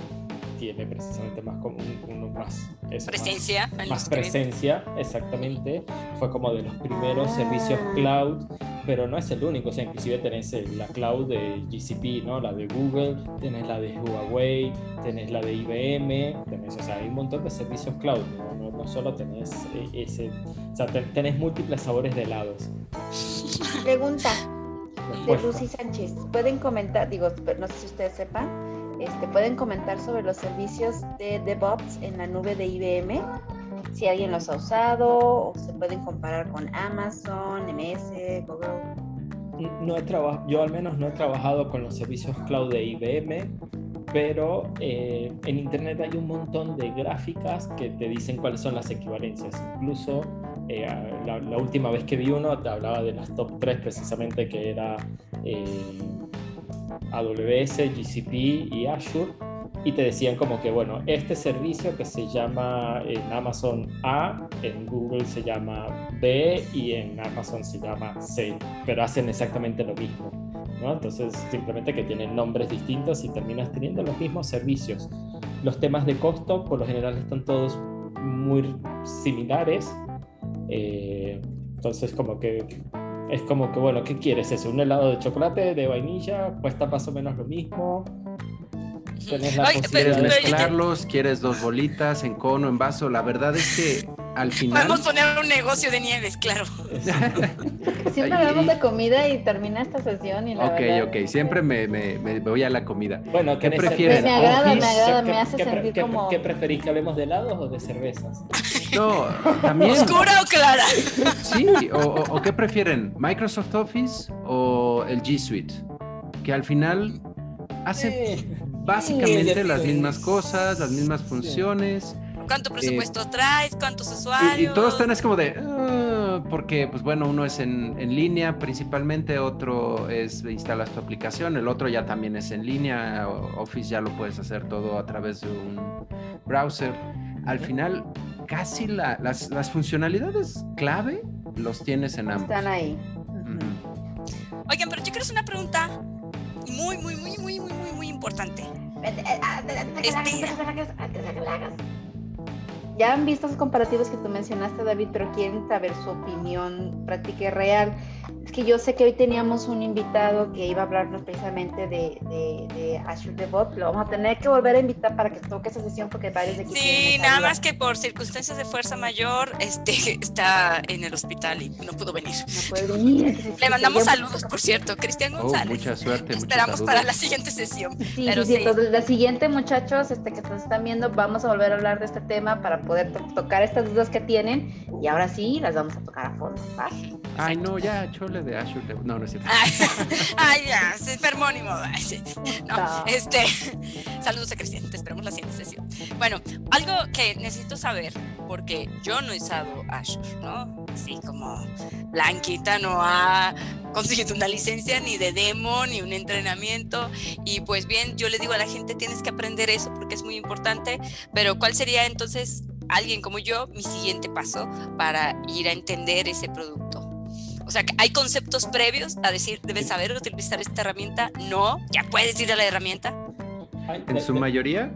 tiene precisamente más como un, más presencia más, presencia exactamente. Fue como de los primeros servicios cloud pero no es el único o sea inclusive tenés la cloud de GCP no la de Google tenés la de Huawei tenés la de IBM tenés o sea hay un montón de servicios cloud no, no, solo tenés eh, ese o sea tenés múltiples sabores de helados. Pregunta de Lucy Sánchez. Pueden comentar digo no sé si ustedes sepan este, pueden comentar sobre los servicios de DevOps en la nube de IBM, si alguien los ha usado o se pueden comparar con Amazon, MS, Google. No he yo al menos no he trabajado con los servicios cloud de IBM, pero eh, en Internet hay un montón de gráficas que te dicen cuáles son las equivalencias. Incluso eh, la, última vez que vi uno te hablaba de las top 3 precisamente que era AWS, GCP y Azure y te decían como que, bueno, este servicio que se llama en Amazon A, en Google se llama B y en Amazon se llama C, pero hacen exactamente lo mismo. ¿no? Entonces, simplemente que tienen nombres distintos y terminas teniendo los mismos servicios. Los temas de costo, por lo general, están todos muy similares. Eh, entonces, como que es como que, bueno, ¿qué quieres? ¿Es un helado de chocolate, de vainilla? Cuesta más o menos lo mismo quieres mezclarlos, quieres dos bolitas en cono, en vaso. La verdad es que al final. Podemos poner un negocio de nieves, claro. siempre hablamos de comida y termina esta sesión. Y la ok, ok, siempre me, me, me, voy a la comida. Bueno, ¿qué prefieres? Me, agrada, me agrada, me hace sentir como. ¿Qué preferís? ¿Que hablemos de helados o de cervezas? No, también. ¿Oscura o clara? Sí, o, o qué prefieren, ¿Microsoft Office o el G Suite? Que al final hace básicamente las mismas cosas, las mismas funciones. ¿Cuánto presupuesto traes? ¿Cuántos usuarios? Y, todos están es como de, ah", porque pues bueno, uno es en, en, línea principalmente, otro es instalas tu aplicación, el otro ya también es en línea, Office ya lo puedes hacer todo a través de un browser. Al final, casi las, las, funcionalidades clave los tienes en ambos. Están ahí. Oigan, pero yo quiero hacer una pregunta muy, muy, muy, muy, muy, muy, muy importante. Ya han visto los comparativos que tú mencionaste, David, pero quieren saber su opinión práctica y real que yo sé que hoy teníamos un invitado que iba a hablarnos precisamente de, de, Azure DevOps. Lo vamos a tener que volver a invitar para que toque esa sesión porque varios de aquí Sí, nada más que por circunstancias de fuerza mayor este, está en el hospital y no pudo venir. No puede venir. Le mandamos saludos, por cierto, Cristian oh, González. mucha suerte. esperamos para la siguiente sesión. Sí, Pero sí, Entonces, la siguiente, muchachos, este, que nos están viendo, vamos a volver a hablar de este tema para poder tocar estas dudas que tienen y ahora sí las vamos a tocar a fondo. Ay, no, ya, chole de Azure. No, no es cierto. Ay, ya, se enfermó ni modo. No, este. Saludos a Cristian, te esperamos la siguiente sesión. Bueno, algo que necesito saber, porque yo no he usado Azure, ¿no? Así como Blanquita no ha conseguido una licencia ni de demo ni un entrenamiento. Y pues bien, yo le digo a la gente, tienes que aprender eso porque es muy importante. Pero ¿cuál sería entonces alguien como yo mi siguiente paso para ir a entender ese producto? O sea, hay conceptos previos a decir, debes saber utilizar esta herramienta. No, ya puedes ir a la herramienta. En su mayoría,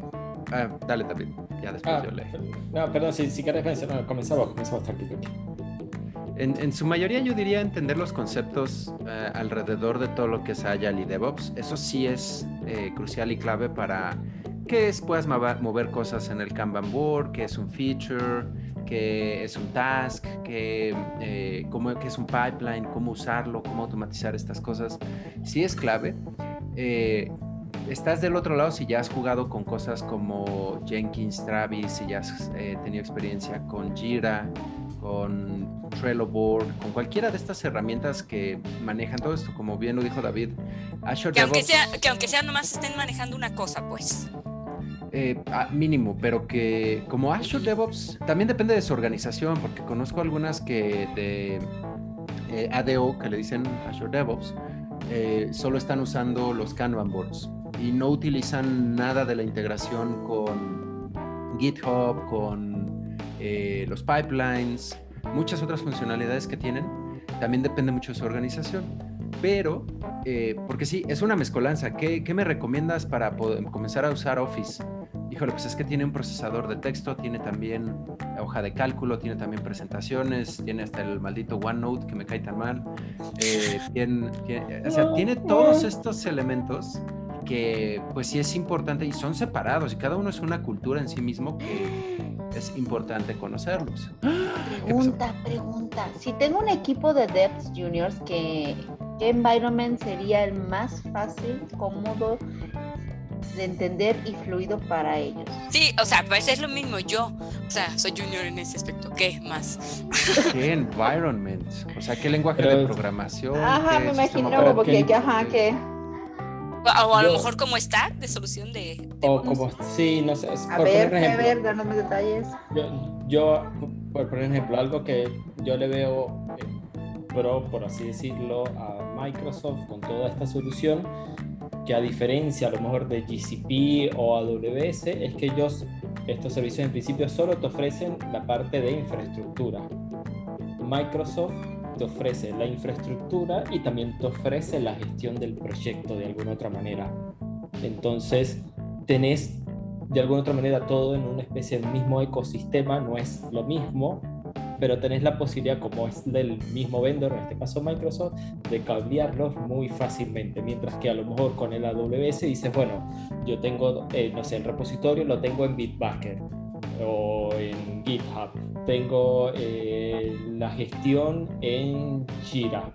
ah, dale también, ya después ah, yo leo. No, perdón, si, si quieres mencionar, comenzamos, comenzamos tranquilo. En, en, su mayoría yo diría entender los conceptos eh, alrededor de todo lo que es Agile y DevOps. Eso sí es eh, crucial y clave para que puedas mover cosas en el Kanban board, que es un feature, que es un task, que, eh, cómo, que es un pipeline, cómo usarlo, cómo automatizar estas cosas, sí es clave. Eh, estás del otro lado si ya has jugado con cosas como Jenkins, Travis, si ya has eh, tenido experiencia con Jira, con Trello Board, con cualquiera de estas herramientas que manejan todo esto, como bien lo dijo David. que, aunque sea, que aunque sea nomás estén manejando una cosa, pues. Eh, mínimo, pero que como Azure DevOps también depende de su organización, porque conozco algunas que de eh, ADO, que le dicen Azure DevOps, eh, solo están usando los Kanban boards y no utilizan nada de la integración con GitHub, con los pipelines, muchas otras funcionalidades que tienen. También depende mucho de su organización. Pero, porque sí, es una mezcolanza. ¿Qué, ¿Qué, me recomiendas para comenzar a usar Office? Híjole, pues es que tiene un procesador de texto, tiene también hoja de cálculo, tiene también presentaciones, tiene hasta el maldito OneNote que me cae tan mal. Eh, tiene, o sea, tiene todos estos elementos que pues sí es importante y son separados y cada uno es una cultura en sí mismo que es importante conocerlos. Pregunta, pregunta. Si tengo un equipo de devs juniors, ¿qué, ¿qué environment sería el más fácil, cómodo de entender y fluido para ellos. Sí, o sea, pues es lo mismo yo. O sea, soy junior en ese aspecto. ¿Qué más? ¿Qué environment? O sea, ¿qué lenguaje de programación? Ajá, me imagino como que, ajá, que... O a lo mejor como está de solución de... o como, sí, no sé. A ver, a ver, danos más detalles. Yo, por, por, ejemplo, algo que yo le veo eh, pro, por así decirlo, a Microsoft con toda esta solución, que a diferencia a lo mejor de GCP o AWS, es que ellos, estos servicios en principio solo te ofrecen la parte de infraestructura. Microsoft te ofrece la infraestructura y también te ofrece la gestión del proyecto de alguna otra manera. Entonces, tenés de alguna otra manera todo en una especie de mismo ecosistema, no es lo mismo, pero tenés la posibilidad, como es del mismo vendor, en este caso Microsoft, de cablearlos muy fácilmente, mientras que a lo mejor con el AWS dices, bueno, yo tengo, eh, no sé, el repositorio lo tengo en Bitbucket o en GitHub, tengo eh, la gestión en Jira,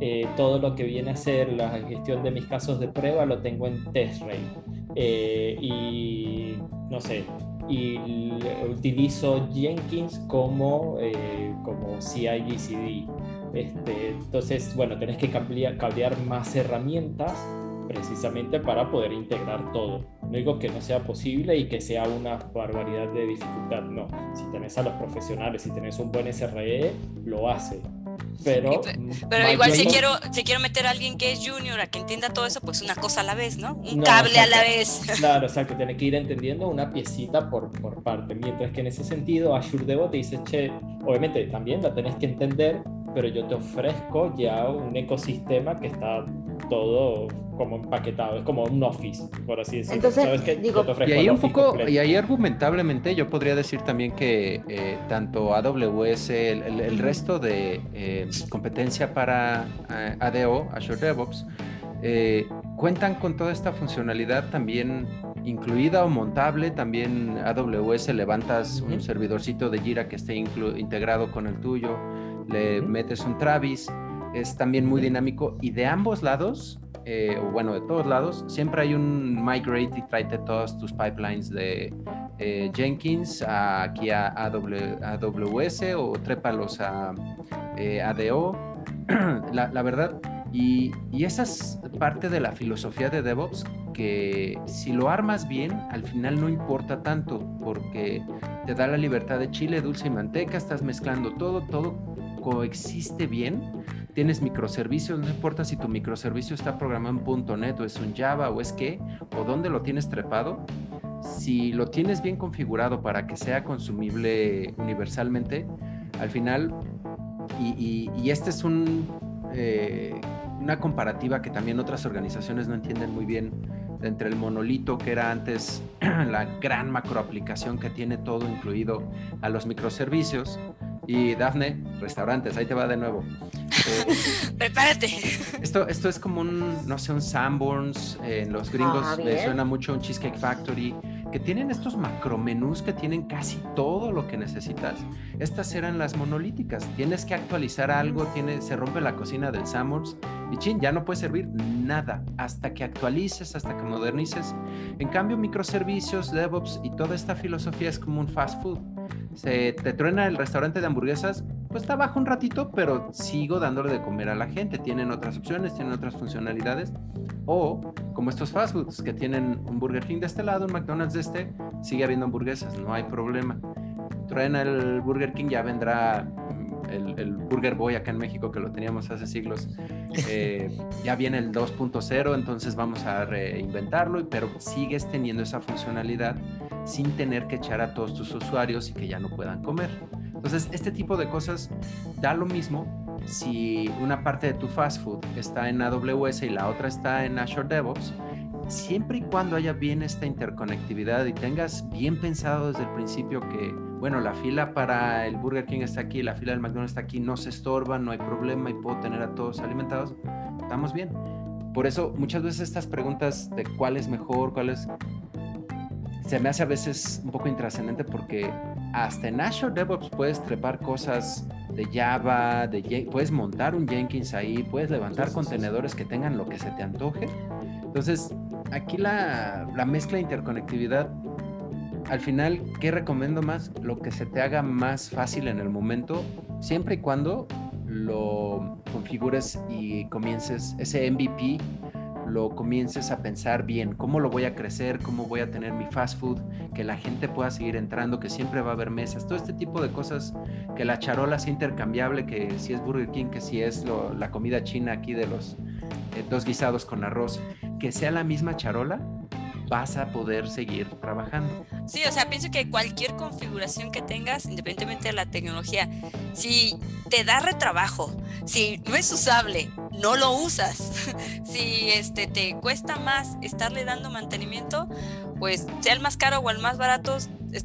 eh, todo lo que viene a ser la gestión de mis casos de prueba lo tengo en TestRate y no sé, y utilizo Jenkins como, eh, como CI/CD. Este, entonces, bueno, tenés que cablear, más herramientas precisamente para poder integrar todo. No digo que no sea posible y que sea una barbaridad de dificultad, no. Si tenés a los profesionales, si tenés un buen SRE, lo hace pero, pero igual si quiero, si quiero meter a alguien que es junior, a que entienda todo eso, pues una cosa a la vez, ¿no? Un cable a la vez. Claro, o sea, que tiene que ir entendiendo una piecita por, por parte. Mientras que en ese sentido, Azure DevOps te dice, che, obviamente también la tenés que entender, pero yo te ofrezco ya un ecosistema que está todo como empaquetado, es como un office, por así decirlo. Entonces, digo, y ahí un poco, y ahí argumentablemente yo podría decir también que eh, tanto AWS, el, resto de eh, competencia para eh, ADO, Azure DevOps, cuentan con toda esta funcionalidad también incluida o montable. También AWS levantas un servidorcito de Jira que esté integrado con el tuyo, le metes un Travis, es también muy dinámico y de ambos lados eh, o bueno, de todos lados, siempre hay un migrate y tráete todos tus pipelines de eh, Jenkins aquí a AWS o trépalos a eh, ADO. la, verdad, y, y, esa es parte de la filosofía de DevOps, que si lo armas bien, al final no importa tanto, porque te da la libertad de chile, dulce y manteca, estás mezclando todo, todo coexiste bien tienes microservicios, no importa si tu microservicio está programado en .NET o es un Java o es qué, o dónde lo tienes trepado, si lo tienes bien configurado para que sea consumible universalmente, al final, y, y, este es un, eh, una comparativa que también otras organizaciones no entienden muy bien, entre el monolito que era antes la gran macroaplicación que tiene todo incluido a los microservicios, y Dafne, restaurantes, ahí te va de nuevo. Prepárate. Esto, esto es como un, no sé, un Sanborns. en los gringos ah, le suena mucho un Cheesecake Factory, que tienen estos macromenús que tienen casi todo lo que necesitas. Estas eran las monolíticas. Tienes que actualizar algo, tiene, se rompe la cocina del Sanborns y chin, ya no puede servir nada hasta que actualices, hasta que modernices. En cambio, microservicios, DevOps y toda esta filosofía es como un fast food se te truena el restaurante de hamburguesas, pues está bajo un ratito, pero sigo dándole de comer a la gente. Tienen otras opciones, tienen otras funcionalidades. O como estos fast foods que tienen un Burger King de este lado, un McDonald's de este, sigue habiendo hamburguesas, no hay problema. Truena el Burger King, ya vendrá el, Burger Boy acá en México, que lo teníamos hace siglos, eh, ya viene el 2.0, entonces vamos a reinventarlo, pero sigues teniendo esa funcionalidad sin tener que echar a todos tus usuarios y que ya no puedan comer. Entonces, este tipo de cosas da lo mismo si una parte de tu fast food está en AWS y la otra está en Azure DevOps, siempre y cuando haya bien esta interconectividad y tengas bien pensado desde el principio que, bueno, la fila para el Burger King está aquí, la fila del McDonald's está aquí, no se estorba, no hay problema y puedo tener a todos alimentados, estamos bien. Por eso muchas veces estas preguntas de cuál es mejor, cuál es... Se me hace a veces un poco intrascendente porque hasta en Azure DevOps puedes trepar cosas de Java, de, puedes montar un Jenkins ahí, puedes levantar contenedores que tengan lo que se te antoje. Entonces, aquí la, mezcla de interconectividad, al final, ¿qué recomiendo más? Lo que se te haga más fácil en el momento, siempre y cuando lo configures y comiences ese MVP lo comiences a pensar bien, cómo lo voy a crecer, cómo voy a tener mi fast food, que la gente pueda seguir entrando, que siempre va a haber mesas, todo este tipo de cosas, que la charola sea intercambiable, que si es Burger King, que si es la comida china aquí de los eh, dos guisados con arroz, que sea la misma charola, vas a poder seguir trabajando. Sí, o sea, pienso que cualquier configuración que tengas, independientemente de la tecnología, si te da retrabajo, si no es usable, no lo usas, si este te cuesta más estarle dando mantenimiento, pues sea el más caro o el más barato,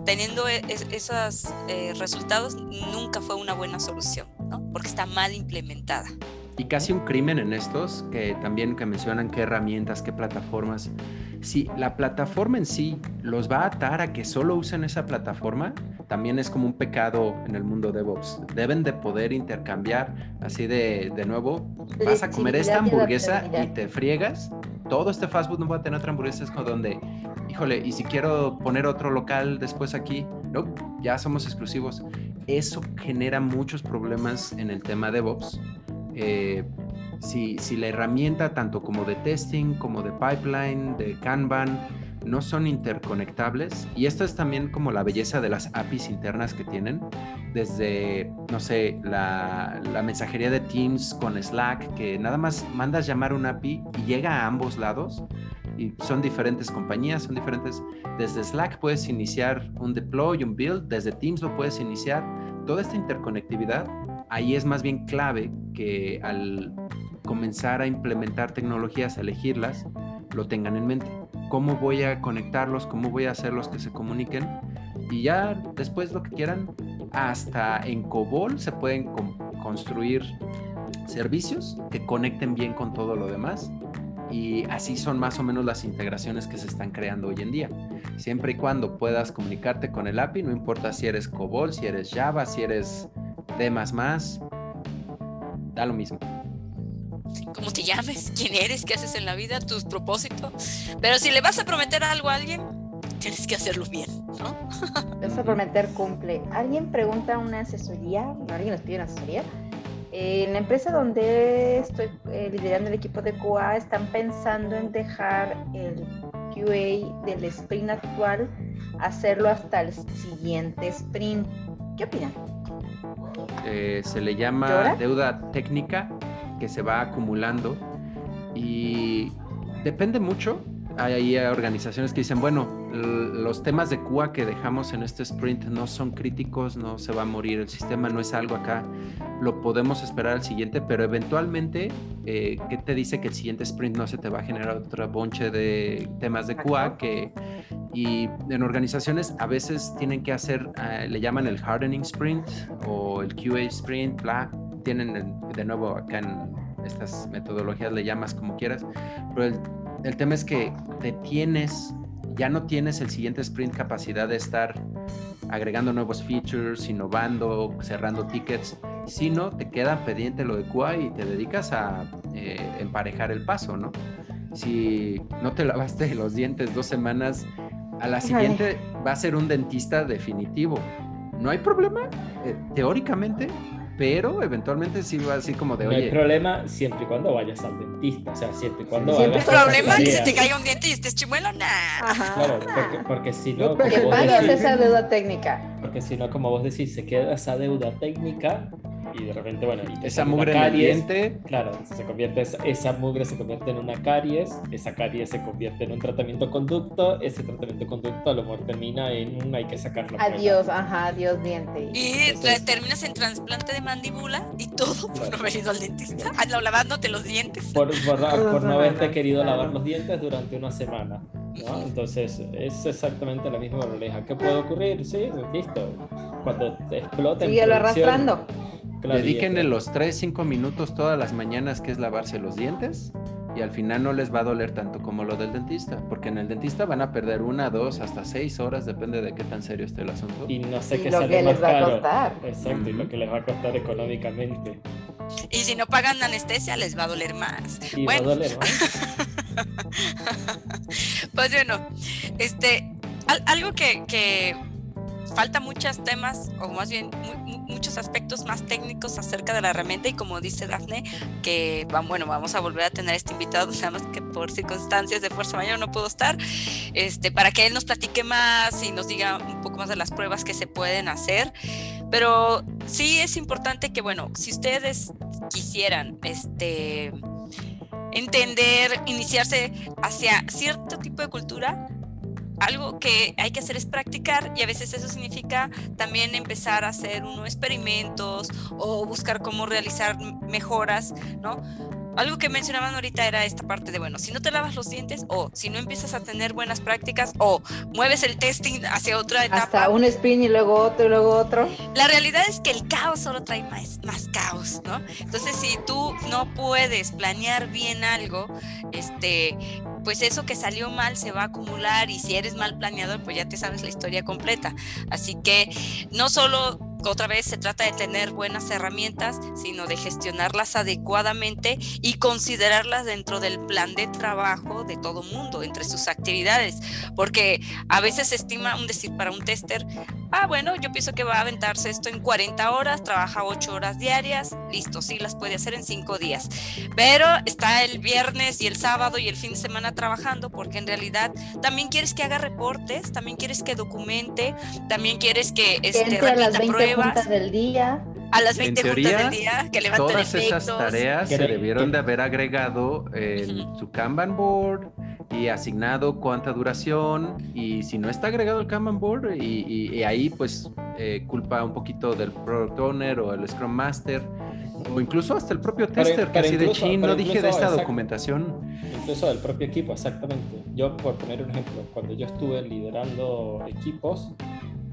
teniendo e, esos eh, resultados, nunca fue una buena solución, ¿no? Porque está mal implementada. Y casi un crimen en estos, que también que mencionan qué herramientas, qué plataformas. Si la plataforma en sí los va a atar a que solo usen esa plataforma, también es como un pecado en el mundo de DevOps. Deben de poder intercambiar así de, de nuevo. Vas a comer esta hamburguesa y te friegas. Todo este fast food no va a tener otra hamburguesa. Es como donde, híjole, y si quiero poner otro local después aquí, no, ya somos exclusivos. Eso genera muchos problemas en el tema de DevOps eh, si, si, la herramienta tanto como de testing, como de pipeline, de Kanban, no son interconectables, y esto es también como la belleza de las APIs internas que tienen, desde, no sé, la, la mensajería de Teams con Slack, que nada más mandas llamar un API y llega a ambos lados, y son diferentes compañías, son diferentes. Desde Slack puedes iniciar un deploy, un build, desde Teams lo puedes iniciar. Toda esta interconectividad ahí es más bien clave que al comenzar a implementar tecnologías, a elegirlas, lo tengan en mente. ¿Cómo voy a conectarlos? ¿Cómo voy a hacerlos que se comuniquen? Y ya después lo que quieran, hasta en COBOL se pueden construir servicios que conecten bien con todo lo demás. Y así son más o menos las integraciones que se están creando hoy en día. Siempre y cuando puedas comunicarte con el API, no importa si eres COBOL, si eres Java, si eres D da lo mismo. ¿Cómo te llames? ¿Quién eres? ¿Qué haces en la vida? ¿Tus propósitos? Pero si le vas a prometer algo a alguien, tienes que hacerlo bien, ¿no? Vas a prometer cumple. ¿Alguien pregunta una asesoría? ¿Alguien nos pide una asesoría? en la empresa donde estoy eh, liderando el equipo de QA están pensando en dejar el QA del sprint actual, hacerlo hasta el siguiente sprint. ¿Qué opinan? Eh, se le llama deuda técnica que se va acumulando y depende mucho. Hay, organizaciones que dicen, bueno, los temas de QA que dejamos en este sprint no son críticos, no se va a morir el sistema, no es algo acá, lo podemos esperar al siguiente, pero eventualmente, eh, ¿qué te dice que el siguiente sprint no se te va a generar otra bonche de temas de QA que y en organizaciones a veces tienen que hacer, eh, le llaman el hardening sprint o el QA sprint, bla, tienen de nuevo acá en estas metodologías le llamas como quieras, pero el, el tema es que te tienes, ya no tienes el siguiente sprint capacidad de estar agregando nuevos features, innovando, cerrando tickets, sino te queda pendiente lo de QA y te dedicas a eh, emparejar el paso, ¿no? Si no te lavaste los dientes dos semanas, a la siguiente va a ser un dentista definitivo. No hay problema, eh, teóricamente, pero eventualmente sí va así como de no oye. No hay problema siempre y cuando vayas al dentista, o sea, siempre y cuando ¿Siempre hay problema que se te caiga un diente y estés chimuelo? Nah. Claro, porque, porque si no. Porque pagas esa deuda técnica. Porque si no, como vos decís, se queda esa deuda técnica y de repente, bueno, y esa mugre caries, claro, se convierte, esa mugre se convierte en una caries, esa caries se convierte en un tratamiento conducto, ese tratamiento conducto a lo mejor termina en un hay que sacarlo. Adiós, ajá, adiós diente. Y terminas en trasplante de mandíbula y todo por no haber ido al dentista, lavándote los dientes. Por, por, no haberte querido lavar los dientes durante una semana. ¿no? Entonces es exactamente la misma moraleja. ¿Qué puede ocurrir? Sí, listo. Cuando explote. Síguelo arrastrando. Dedíquenle los 3-5 minutos todas las mañanas que es lavarse los dientes y al final no les va a doler tanto como lo del dentista, porque en el dentista van a perder una, dos, hasta seis horas, depende de qué tan serio esté el asunto. Y no sé qué lo que les va a costar. Exacto, y lo que les va a costar económicamente. Y si no pagan anestesia, les va a doler más. Y bueno. va a doler más. pues bueno, este, algo que, que falta muchos temas, o más bien muchos aspectos más técnicos acerca de la herramienta y como dice Dafne, que bueno, vamos a volver a tener este invitado, nada más que por circunstancias de fuerza mayor no puedo estar, este, para que él nos platique más y nos diga un poco más de las pruebas que se pueden hacer. Pero sí es importante que, bueno, si ustedes quisieran, este, entender, iniciarse hacia cierto tipo de cultura, algo que hay que hacer es practicar y a veces eso significa también empezar a hacer unos experimentos o buscar cómo realizar mejoras, ¿no? Algo que mencionaban ahorita era esta parte de, bueno, si no te lavas los dientes o si no empiezas a tener buenas prácticas o mueves el testing hacia otra etapa. Hasta un spin y luego otro y luego otro. La realidad es que el caos solo trae más, más caos, ¿no? Entonces, si tú no puedes planear bien algo, este, pues eso que salió mal se va a acumular y si eres mal planeador, pues ya te sabes la historia completa. Así que no solo otra vez se trata de tener buenas herramientas, sino de gestionarlas adecuadamente y considerarlas dentro del plan de trabajo de todo mundo, entre sus actividades, porque a veces se estima un decir para un tester, ah, bueno, yo pienso que va a aventarse esto en 40 horas, trabaja 8 horas diarias, listo, sí las puede hacer en 5 días, pero está el viernes y el sábado y el fin de semana trabajando, porque en realidad también quieres que haga reportes, también quieres que documente, también quieres que, este, repita pruebas. del día. A las 20 teoría, del día que Todas esas tareas se debieron de haber agregado en su Kanban board y asignado cuánta duración y si no está agregado el Kanban board y, ahí pues eh, culpa un poquito del product owner o el Scrum Master o incluso hasta el propio tester que así de chin no dije de esta documentación incluso del propio equipo exactamente yo por poner un ejemplo cuando yo estuve liderando equipos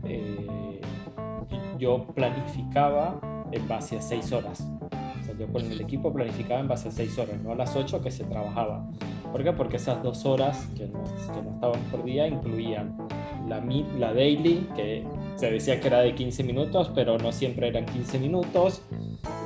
eh, yo planificaba en base a seis horas. Yo con el equipo planificaba en base a seis horas, no a las ocho que se trabajaba. ¿Por qué? Porque esas dos horas que no, que no estaban por día incluían la, la daily, que se decía que era de 15 minutos, pero no siempre eran 15 minutos.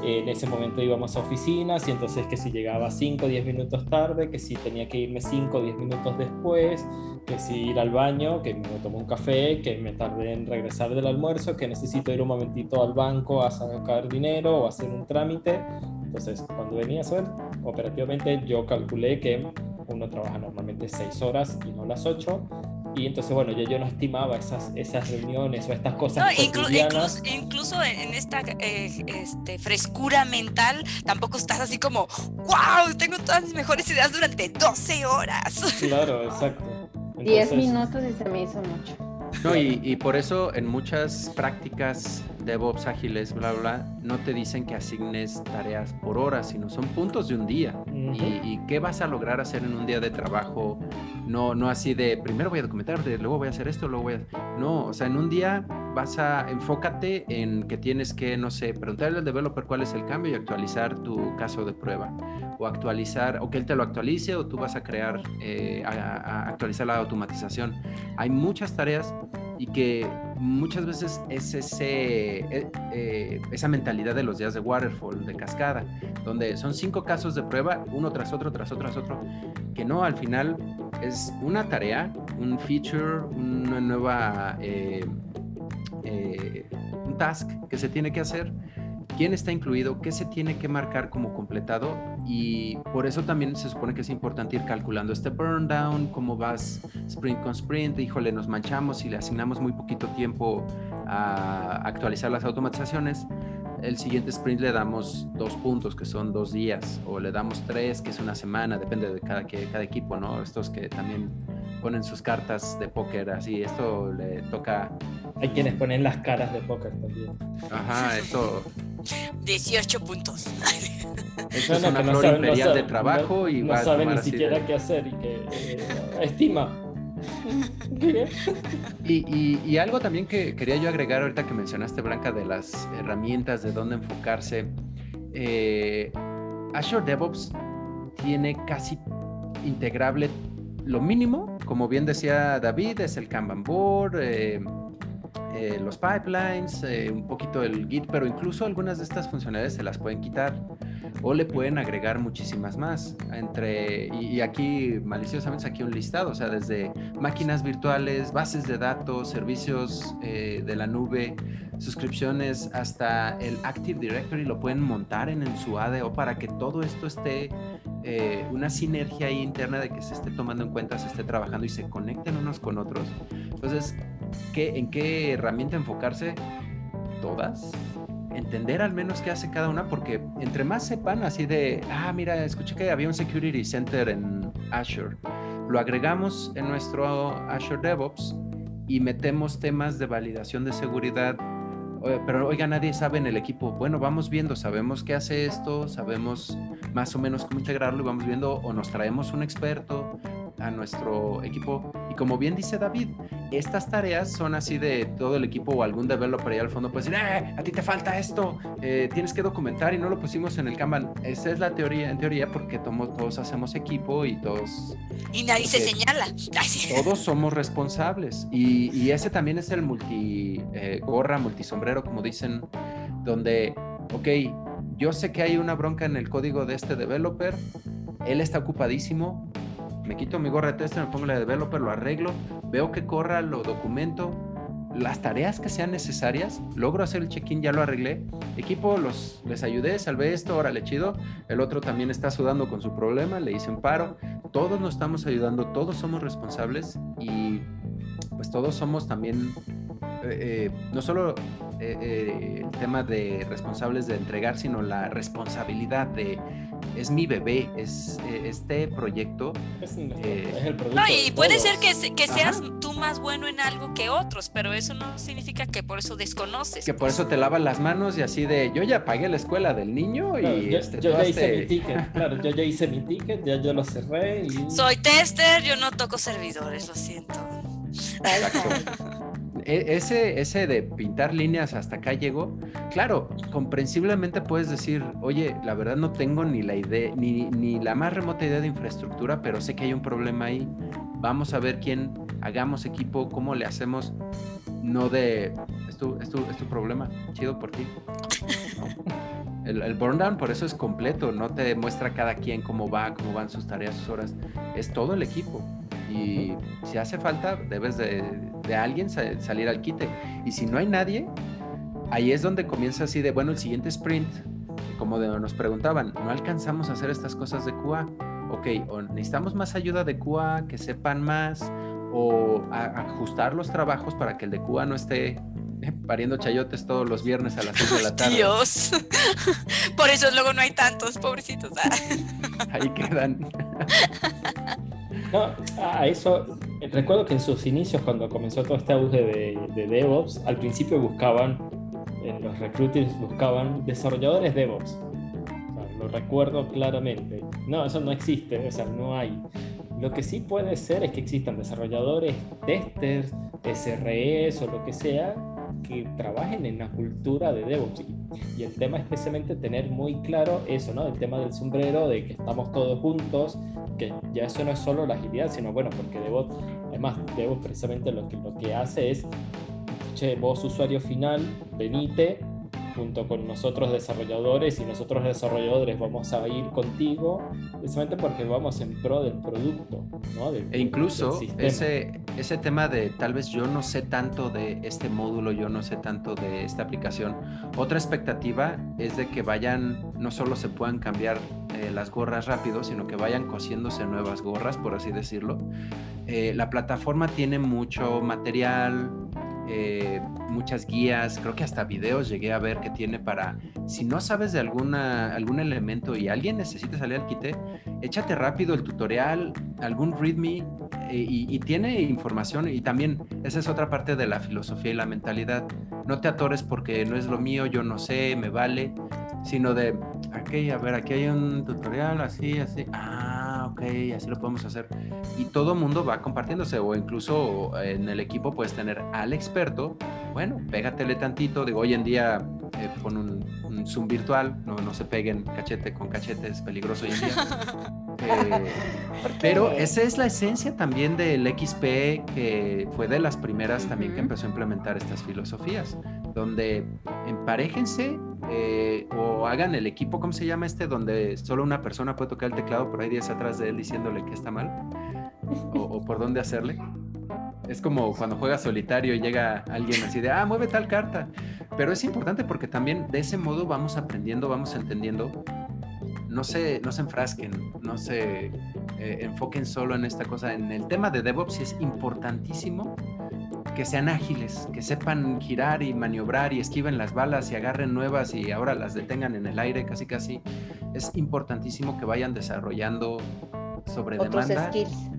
En ese momento íbamos a oficinas y entonces que si llegaba 5 o 10 minutos tarde, que si tenía que irme 5 o 10 minutos después, que si ir al baño, que me tomo un café, que me tardé en regresar del almuerzo, que necesito ir un momentito al banco a sacar dinero o hacer un trámite. Entonces, cuando venía a ver, operativamente yo calculé que uno trabaja normalmente 6 horas y no las 8 y entonces, bueno, yo, yo no estimaba esas, esas reuniones o estas cosas. No, incluso, incluso en esta eh, este, frescura mental, tampoco estás así como, wow, tengo todas mis mejores ideas durante 12 horas. Claro, exacto. 10 minutos y se me hizo mucho. No, y, y, por eso en muchas prácticas DevOps ágiles, bla, bla, no te dicen que asignes tareas por hora, sino son puntos de un día. y, y, qué vas a lograr hacer en un día de trabajo no, no así de primero voy a documentar, luego voy a hacer esto, luego voy a... No, o sea, en un día vas a enfócate en que tienes que, no sé, preguntarle al developer cuál es el cambio y actualizar tu caso de prueba. O actualizar, o que él te lo actualice, o tú vas a crear, eh, a, actualizar la automatización. Hay muchas tareas y que muchas veces es ese, eh, eh, esa mentalidad de los días de waterfall, de cascada, donde son cinco casos de prueba, uno tras otro, tras otro, tras otro, que no, al final es una tarea, un feature, una nueva, eh, un task que se tiene que hacer quién está incluido, qué se tiene que marcar como completado y por eso también se supone que es importante ir calculando este burn down, cómo vas sprint con sprint, híjole, nos manchamos y le asignamos muy poquito tiempo a actualizar las automatizaciones. El siguiente sprint le damos dos puntos, que son dos días, o le damos tres, que es una semana, depende de cada, cada equipo, ¿no? Estos que también ponen sus cartas de póker, así, esto le toca... Hay quienes ponen las caras de póker también. Ajá, esto... 18 puntos. Eso es una flor imperial de trabajo y no sabe ni siquiera qué hacer y que eh, estima. y, y, algo también que quería yo agregar ahorita que mencionaste, Blanca, de las herramientas, de dónde enfocarse. Eh, Azure DevOps tiene casi integrable lo mínimo, como bien decía David, es el Kanban board, eh, eh, los pipelines, eh, un poquito el Git, pero incluso algunas de estas funcionalidades se las pueden quitar. o le pueden agregar muchísimas más. Entre, y, aquí maliciosamente aquí un listado, o sea, desde máquinas virtuales, bases de datos, servicios eh, de la nube, suscripciones, hasta el Active Directory lo pueden montar en, en su ADO para que todo esto esté eh, una sinergia interna de que se esté tomando en cuenta, se esté trabajando y se conecten unos con otros. Entonces, ¿qué, ¿en qué herramienta enfocarse? Todas. Entender al menos qué hace cada una, porque entre más sepan así de, ah, mira, escuché que había un Security Center en Azure. Lo agregamos en nuestro Azure DevOps y metemos temas de validación de seguridad pero oiga, nadie sabe en el equipo. Bueno, vamos viendo, sabemos qué hace esto, sabemos más o menos cómo integrarlo y vamos viendo o nos traemos un experto a nuestro equipo. Y como bien dice David, estas tareas son así de todo el equipo o algún developer ahí al fondo puede decir, eh, a ti te falta esto, eh, tienes que documentar y no lo pusimos en el Kanban. Esa es la teoría, en teoría, porque todos hacemos equipo y todos... Y nadie se señala. Todos somos responsables. Y, y, ese también es el multi eh, gorra, multisombrero, como dicen, donde, ok, yo sé que hay una bronca en el código de este developer, él está ocupadísimo, me quito mi gorra de tester, me pongo la de developer, lo arreglo, veo que corra, lo documento, las tareas que sean necesarias, logro hacer el check-in, ya lo arreglé. Equipo, los, les ayudé, salvé esto, ahora le chido. El otro también está sudando con su problema, le hice un paro. Todos nos estamos ayudando, todos somos responsables y pues todos somos también, eh, eh, no solo eh, el tema de responsables de entregar, sino la responsabilidad de es mi bebé, es eh, este proyecto. Es, eh, el producto no, y puede ser que, que seas tú más bueno en algo que otros, pero eso no significa que por eso desconoces. Que por eso te lavas las manos y así de, yo ya pagué la escuela del niño y... yo, este, ya hice mi ticket, claro, yo ya hice mi ticket, ya yo lo cerré y... Soy tester, yo no toco servidores, lo siento. Exacto. E, ese, ese de pintar líneas hasta acá llegó, claro, comprensiblemente puedes decir, oye, la verdad no tengo ni la idea, ni, ni la más remota idea de infraestructura, pero sé que hay un problema ahí. Vamos a ver quién hagamos equipo, cómo le hacemos, no de, es tu, es tu, es tu problema, chido por ti. El, el burn down por eso es completo, no te muestra cada quien cómo va, cómo van sus tareas, sus horas, es todo el equipo. Y si hace falta, debes de de alguien salir al quite. Y si no hay nadie, ahí es donde comienza así de, bueno, el siguiente sprint, como de, nos preguntaban, no alcanzamos a hacer estas cosas de QA. Ok, o necesitamos más ayuda de QA, que sepan más, o ajustar los trabajos para que el de QA no esté pariendo chayotes todos los viernes a las 6 de la tarde. Dios. Por eso luego no hay tantos, pobrecitos. Ahí quedan. No, a eso recuerdo que en sus inicios, cuando comenzó todo este auge de, DevOps, al principio buscaban, en los recruiters buscaban desarrolladores DevOps. lo recuerdo claramente. No, eso no existe, o sea, no hay. Lo que sí puede ser es que existan desarrolladores, testers, SREs o lo que sea, que trabajen en la cultura de DevOps. Y el tema es especialmente tener muy claro eso, ¿no? El tema del sombrero, de que estamos todos juntos, que ya eso no es solo la agilidad, sino bueno, porque DevOps, además DevOps precisamente lo que, lo que hace es, che, vos usuario final, venite, junto con nosotros desarrolladores y nosotros desarrolladores vamos a ir contigo precisamente porque vamos en pro del producto. ¿no? e incluso ese, ese tema de tal vez yo no sé tanto de este módulo, yo no sé tanto de esta aplicación, otra expectativa es de que vayan, no solo se puedan cambiar eh, las gorras rápido, sino que vayan cosiéndose nuevas gorras, por así decirlo. Eh, la plataforma tiene mucho material, eh, muchas guías, creo que hasta videos llegué a ver que tiene para, si no sabes de alguna, algún elemento y alguien necesita salir al quite, échate rápido el tutorial, algún readme eh, y, tiene información y también esa es otra parte de la filosofía y la mentalidad. No te atores porque no es lo mío, yo no sé, me vale, sino de, ok, a ver, aquí hay un tutorial, así, así, ah ok, así lo podemos hacer. Y todo mundo va compartiéndose o incluso en el equipo puedes tener al experto, bueno, pégatele tantito, digo, hoy en día eh, con un, Zoom virtual, no, no se peguen cachete con cachete, es peligroso hoy en día. Eh, pero esa es la esencia también del XP, que fue de las primeras también que empezó a implementar estas filosofías, donde emparejense eh, o hagan el equipo, ¿cómo se llama este? Donde solo una persona puede tocar el teclado, pero hay 10 atrás de él diciéndole que está mal. O, por dónde hacerle. Es como cuando juega solitario y llega alguien así de, ah, mueve tal carta. Pero es importante porque también de ese modo vamos aprendiendo, vamos entendiendo. No se, no se enfrasquen, no se eh, enfoquen solo en esta cosa. En el tema de DevOps es importantísimo que sean ágiles, que sepan girar y maniobrar y esquiven las balas y agarren nuevas y ahora las detengan en el aire, casi casi. Es importantísimo que vayan desarrollando sobre Otros demanda. Skills.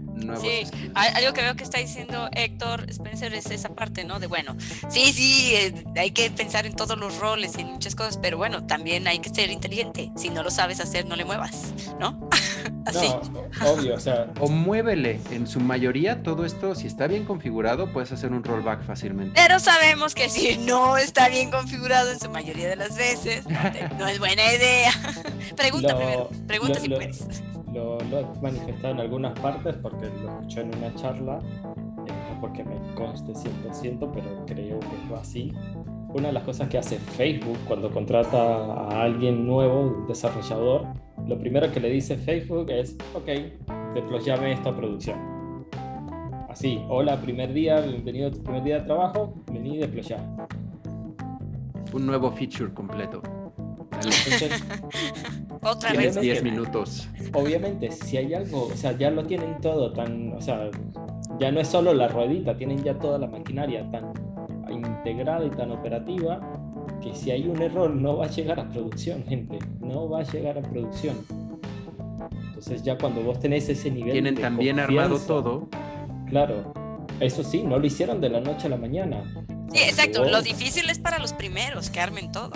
Sí, algo que veo que está diciendo Héctor Spencer es esa parte, ¿no? De bueno, sí, sí, eh, hay que pensar en todos los roles y en muchas cosas, pero bueno, también hay que ser inteligente. Si no lo sabes hacer, no le muevas, ¿no? Así. No, obvio, o sea. O muévele. En su mayoría, todo esto, si está bien configurado, puedes hacer un rollback fácilmente. Pero sabemos que si no está bien configurado en su mayoría de las veces, no es buena idea. Pregunta primero, pregunta si puedes lo, he manifestado en algunas partes porque lo escuché en una charla, eh, no porque me conste 100%, pero creo que es así. Una de las cosas que hace Facebook cuando contrata a alguien nuevo, un desarrollador, lo primero que le dice Facebook es, ok, deployame esta producción. Así, hola, primer día, bienvenido a tu primer día de trabajo, vení y deployar. Un nuevo feature completo. Otra vez. 10 minutos. Obviamente, si hay algo, o sea, ya lo tienen todo tan, o sea, ya no es solo la ruedita, tienen ya toda la maquinaria tan integrada y tan operativa que si hay un error no va a llegar a producción, gente, no va a llegar a producción. Entonces ya cuando vos tenés ese nivel tienen también armado todo. Claro, eso sí, no lo hicieron de la noche a la mañana. Sí, exacto. Lo difícil es para los primeros que armen todo.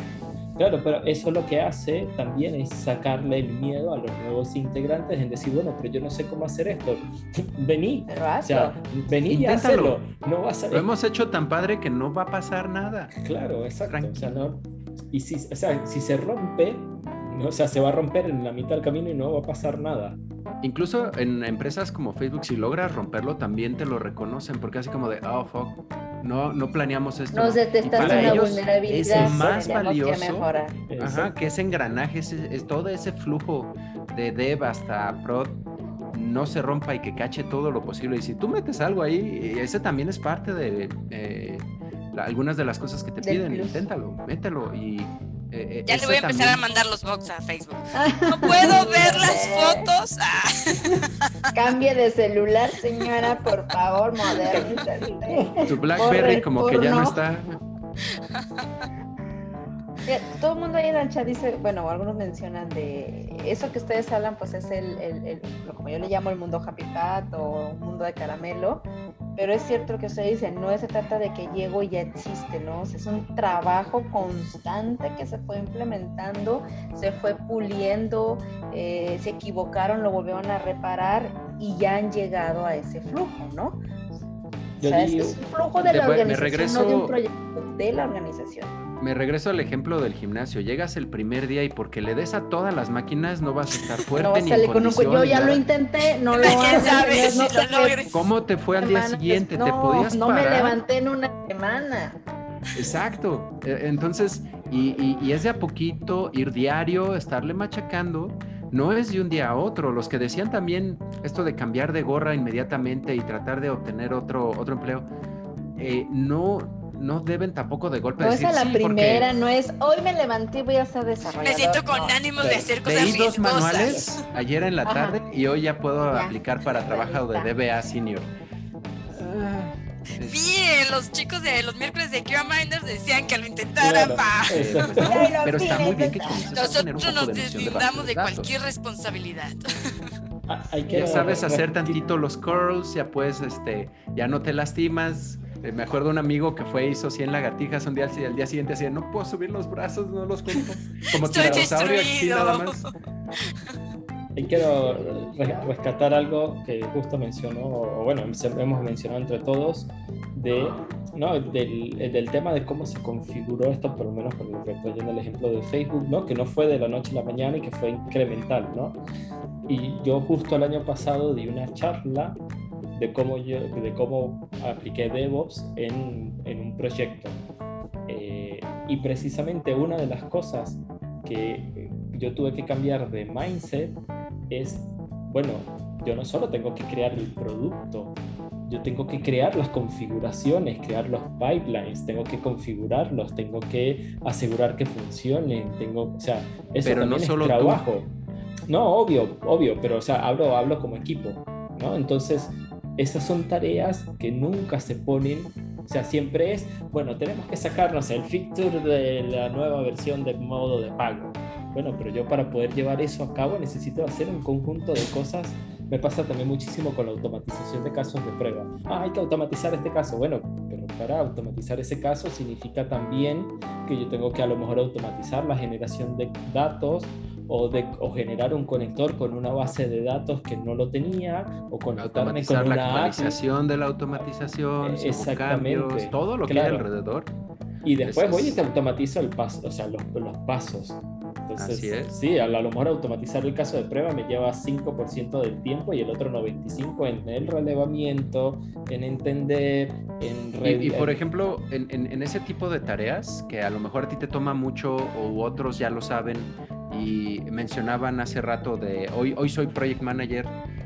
Claro, pero eso lo que hace también es sacarle el miedo a los nuevos integrantes en decir, bueno, pero yo no sé cómo hacer esto. vení, o sea, vení y hazlo. No vas a... Lo hemos hecho tan padre que no va a pasar nada. Claro, exacto. O sea, no... Y si, o sea, si se rompe, o sea, se va a romper en la mitad del camino y no va a pasar nada. Incluso en empresas como Facebook, si logras romperlo, también te lo reconocen, porque así como de, oh, fuck, no, no planeamos esto. Nos detectas una vulnerabilidad. Es más valioso que, que ese engranaje, es todo ese flujo de dev hasta prod no se rompa y que cache todo lo posible. Y si tú metes algo ahí, ese también es parte de eh, algunas de las cosas que te piden. Inténtalo, mételo y eh, eh, ya le voy a empezar a mandar los box a Facebook. No puedo ver las fotos. Ah. Cambie de celular, señora, por favor, modernízate. Tu BlackBerry como que ya no está. todo el mundo ahí en el chat dice, bueno, algunos mencionan de eso que ustedes hablan, pues es el, el, como yo le llamo el mundo Happy Pat o un mundo de caramelo, pero es cierto lo que ustedes dicen, no se trata de que llego y ya existe, ¿no? es un trabajo constante que se fue implementando, se fue puliendo, eh, se equivocaron, lo volvieron a reparar y ya han llegado a ese flujo, ¿no? O sea, es, un flujo de la organización, no de un proyecto de la organización me regreso al ejemplo del gimnasio. Llegas el primer día y porque le des a todas las máquinas no vas a estar fuerte ni en con Yo ya lo intenté, no lo hago. ¿Cómo te fue al día siguiente? ¿Te podías no me levanté en una semana. Exacto. E, entonces, y, y, es de a poquito ir diario, estarle machacando. No es de un día a otro. Los que decían también esto de cambiar de gorra inmediatamente y tratar de obtener otro, otro empleo, eh, no, no deben tampoco de golpe no decir es a la primera, no es hoy me levanté y voy a ser desarrollador. Me siento con ánimo de hacer cosas Leí dos manuales ayer en la tarde y hoy ya puedo aplicar para trabajo de DBA senior. Bien, los chicos de los miércoles de QA Minders decían que lo intentaran, pa. Pero está muy bien que Nosotros nos deslindamos de cualquier responsabilidad. Ah, ya sabes hacer tantito los curls, ya puedes, este, ya no te lastimas, me acuerdo un amigo que fue hizo 100 lagartijas un día y al día siguiente decía, no puedo subir los brazos, no los cuento. Como tiranosaurio aquí nada más. Y quiero rescatar algo que justo mencionó, o bueno, hemos mencionado entre todos, de, ¿no? del, del, tema de cómo se configuró esto, por lo menos por lo que estoy yendo el ejemplo de Facebook, ¿no? que no fue de la noche a la mañana y que fue incremental. ¿no? Y yo justo el año pasado di una charla de cómo, yo, de cómo apliqué DevOps en, en un proyecto. Eh, y precisamente una de las cosas que yo tuve que cambiar de mindset es, bueno, yo no solo tengo que crear el producto, yo tengo que crear las configuraciones, crear los pipelines, tengo que configurarlos, tengo que asegurar que funcionen, tengo, o sea, eso pero también no es solo trabajo. No, obvio, obvio, pero o sea, hablo, hablo como equipo, ¿no? Entonces, esas son tareas que nunca se ponen, o sea, siempre es, bueno, tenemos que sacarnos el feature de la nueva versión de modo de pago. Bueno, pero yo para poder llevar eso a cabo necesito hacer un conjunto de cosas. Me pasa también muchísimo con la automatización de casos de prueba. Ah, hay que automatizar este caso. Bueno, pero para automatizar ese caso significa también que yo tengo que a lo mejor automatizar la generación de datos o, de, o generar un conector con una base de datos que no lo tenía o conectarme con la una API. actualización de la automatización, según Exactamente, cambios, todo lo que claro. hay alrededor. Y después Eso voy y es- te automatizo el paso, o sea, los, los pasos. Entonces, Así es. sí, a lo mejor automatizar el caso de prueba me lleva 5% del tiempo y el otro 95% en el relevamiento, en entender, en... Y, y, por ejemplo, en, en- en ese tipo de tareas que a lo mejor a ti te toma mucho o otros ya lo saben y mencionaban hace rato de hoy, hoy soy project manager,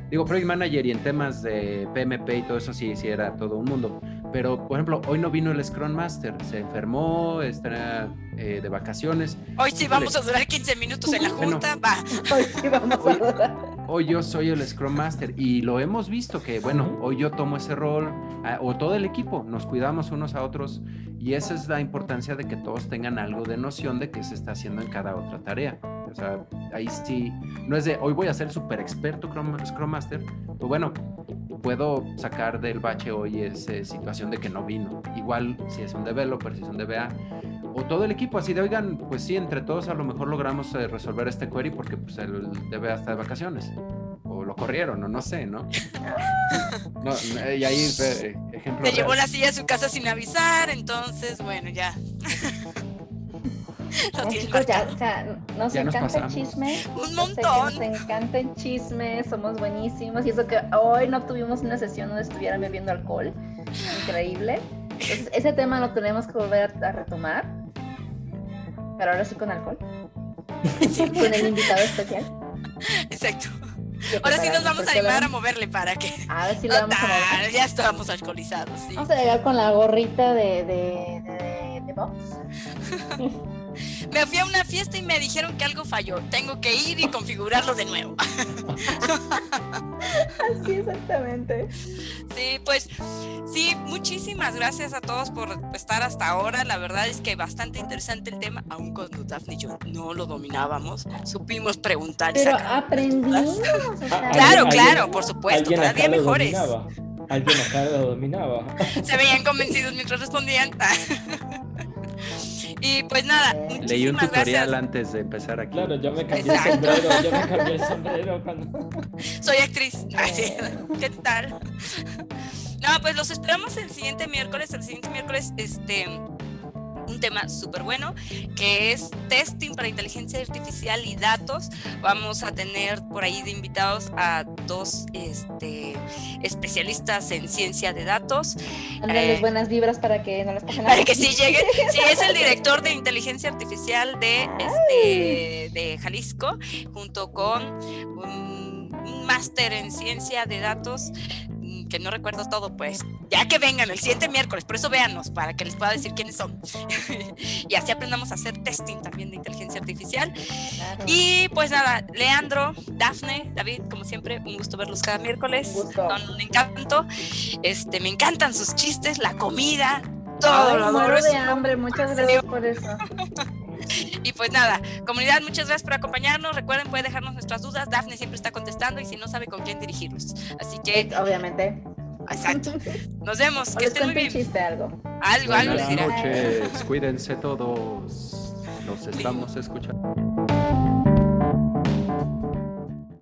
digo project manager y en temas de PMP y todo eso sí, sí era todo un mundo, pero por ejemplo, hoy no vino el Scrum Master, se enfermó, está eh, de vacaciones, Hoy sí vamos a durar 15 minutos en la Bueno. junta. Va. Hoy sí vamos a dudar. hoy yo soy el Scrum Master y lo hemos visto que, bueno, hoy yo tomo ese rol, ah, o todo el equipo, nos cuidamos unos a otros y esa es la importancia de que todos tengan algo de noción de qué se está haciendo en cada otra tarea. O sea, ahí sí, no es de hoy voy a ser súper experto Scrum, Master, pues bueno, puedo sacar del bache hoy esa situación de que no vino. Igual si es un developer, si es un DBA, o todo el equipo, así de, oigan, pues sí, entre todos a lo mejor logramos eh, resolver este query porque pues el DBA está de vacaciones. O lo corrieron, o no sé, ¿no? No, no, y ahí, eh, ejemplo. Se llevó real. la silla a su casa sin avisar, entonces, bueno, ya. No, chicos, ya, o sea, nos Ya nos encanta el chisme. Un montón. Nos encanta el chisme, somos buenísimos. Y eso que hoy no tuvimos una sesión donde estuvieran bebiendo alcohol. Increíble. Entonces, ese tema lo tenemos que volver a, a retomar. Pero ahora sí con alcohol. Con el invitado especial. Exacto. Ahora sí nos vamos a animar a moverle para que. A ver si lo vamos a mover. Ya estábamos alcoholizados, sí. Vamos a llegar con la gorrita de, de, de, de Vox. Me fui a una fiesta y me dijeron que algo falló. Tengo que ir y configurarlo de nuevo. Así exactamente. Sí, pues sí, muchísimas gracias a todos por estar hasta ahora. La verdad es que bastante interesante el tema, aun cuando Daphne y yo no lo dominábamos, supimos preguntar. y Pero aprendimos. o sea, Claro, claro, por supuesto, alguien cada acá día lo mejores. dominaba. Alguien acá lo dominaba. Se veían convencidos mientras respondían. y pues nada, Leí muchísimas Leí un tutorial gracias. antes de empezar aquí. Claro, yo me cambié Exacto. el sombrero, yo me cambié el sombrero cuando... Soy actriz. ¿Qué tal? No, pues los esperamos el siguiente miércoles. El siguiente miércoles, este, un tema súper bueno que es testing para inteligencia artificial y datos. Vamos a tener por ahí de invitados a dos este, especialistas en ciencia de datos Ándales Eh, buenas vibras para que no pase nada. para que sí lleguen. Sí, es el director de inteligencia artificial de, este, de Jalisco, junto con un, máster en ciencia de datos, que no recuerdo todo, pues ya que vengan el siguiente miércoles, por eso véanos, para que les pueda decir quiénes son. y así aprendamos a hacer testing también de inteligencia artificial. Claro. Y pues nada, Leandro, Dafne, David, como siempre, un gusto verlos cada miércoles. Un gusto. Son un encanto. Este, me encantan sus chistes, la comida, todo Ay, lo adoro. de hambre, muchas gracias por eso. Y pues nada, comunidad, muchas gracias por acompañarnos. Recuerden, puede dejarnos nuestras dudas. Dafne siempre está contestando y si no sabe con quién dirigirlos. Así que, Obviamente. exacto. Nos vemos. Que estén muy bien. chiste algo. Algo, algo les Buenas noches, cuídense todos. Los estamos escuchando.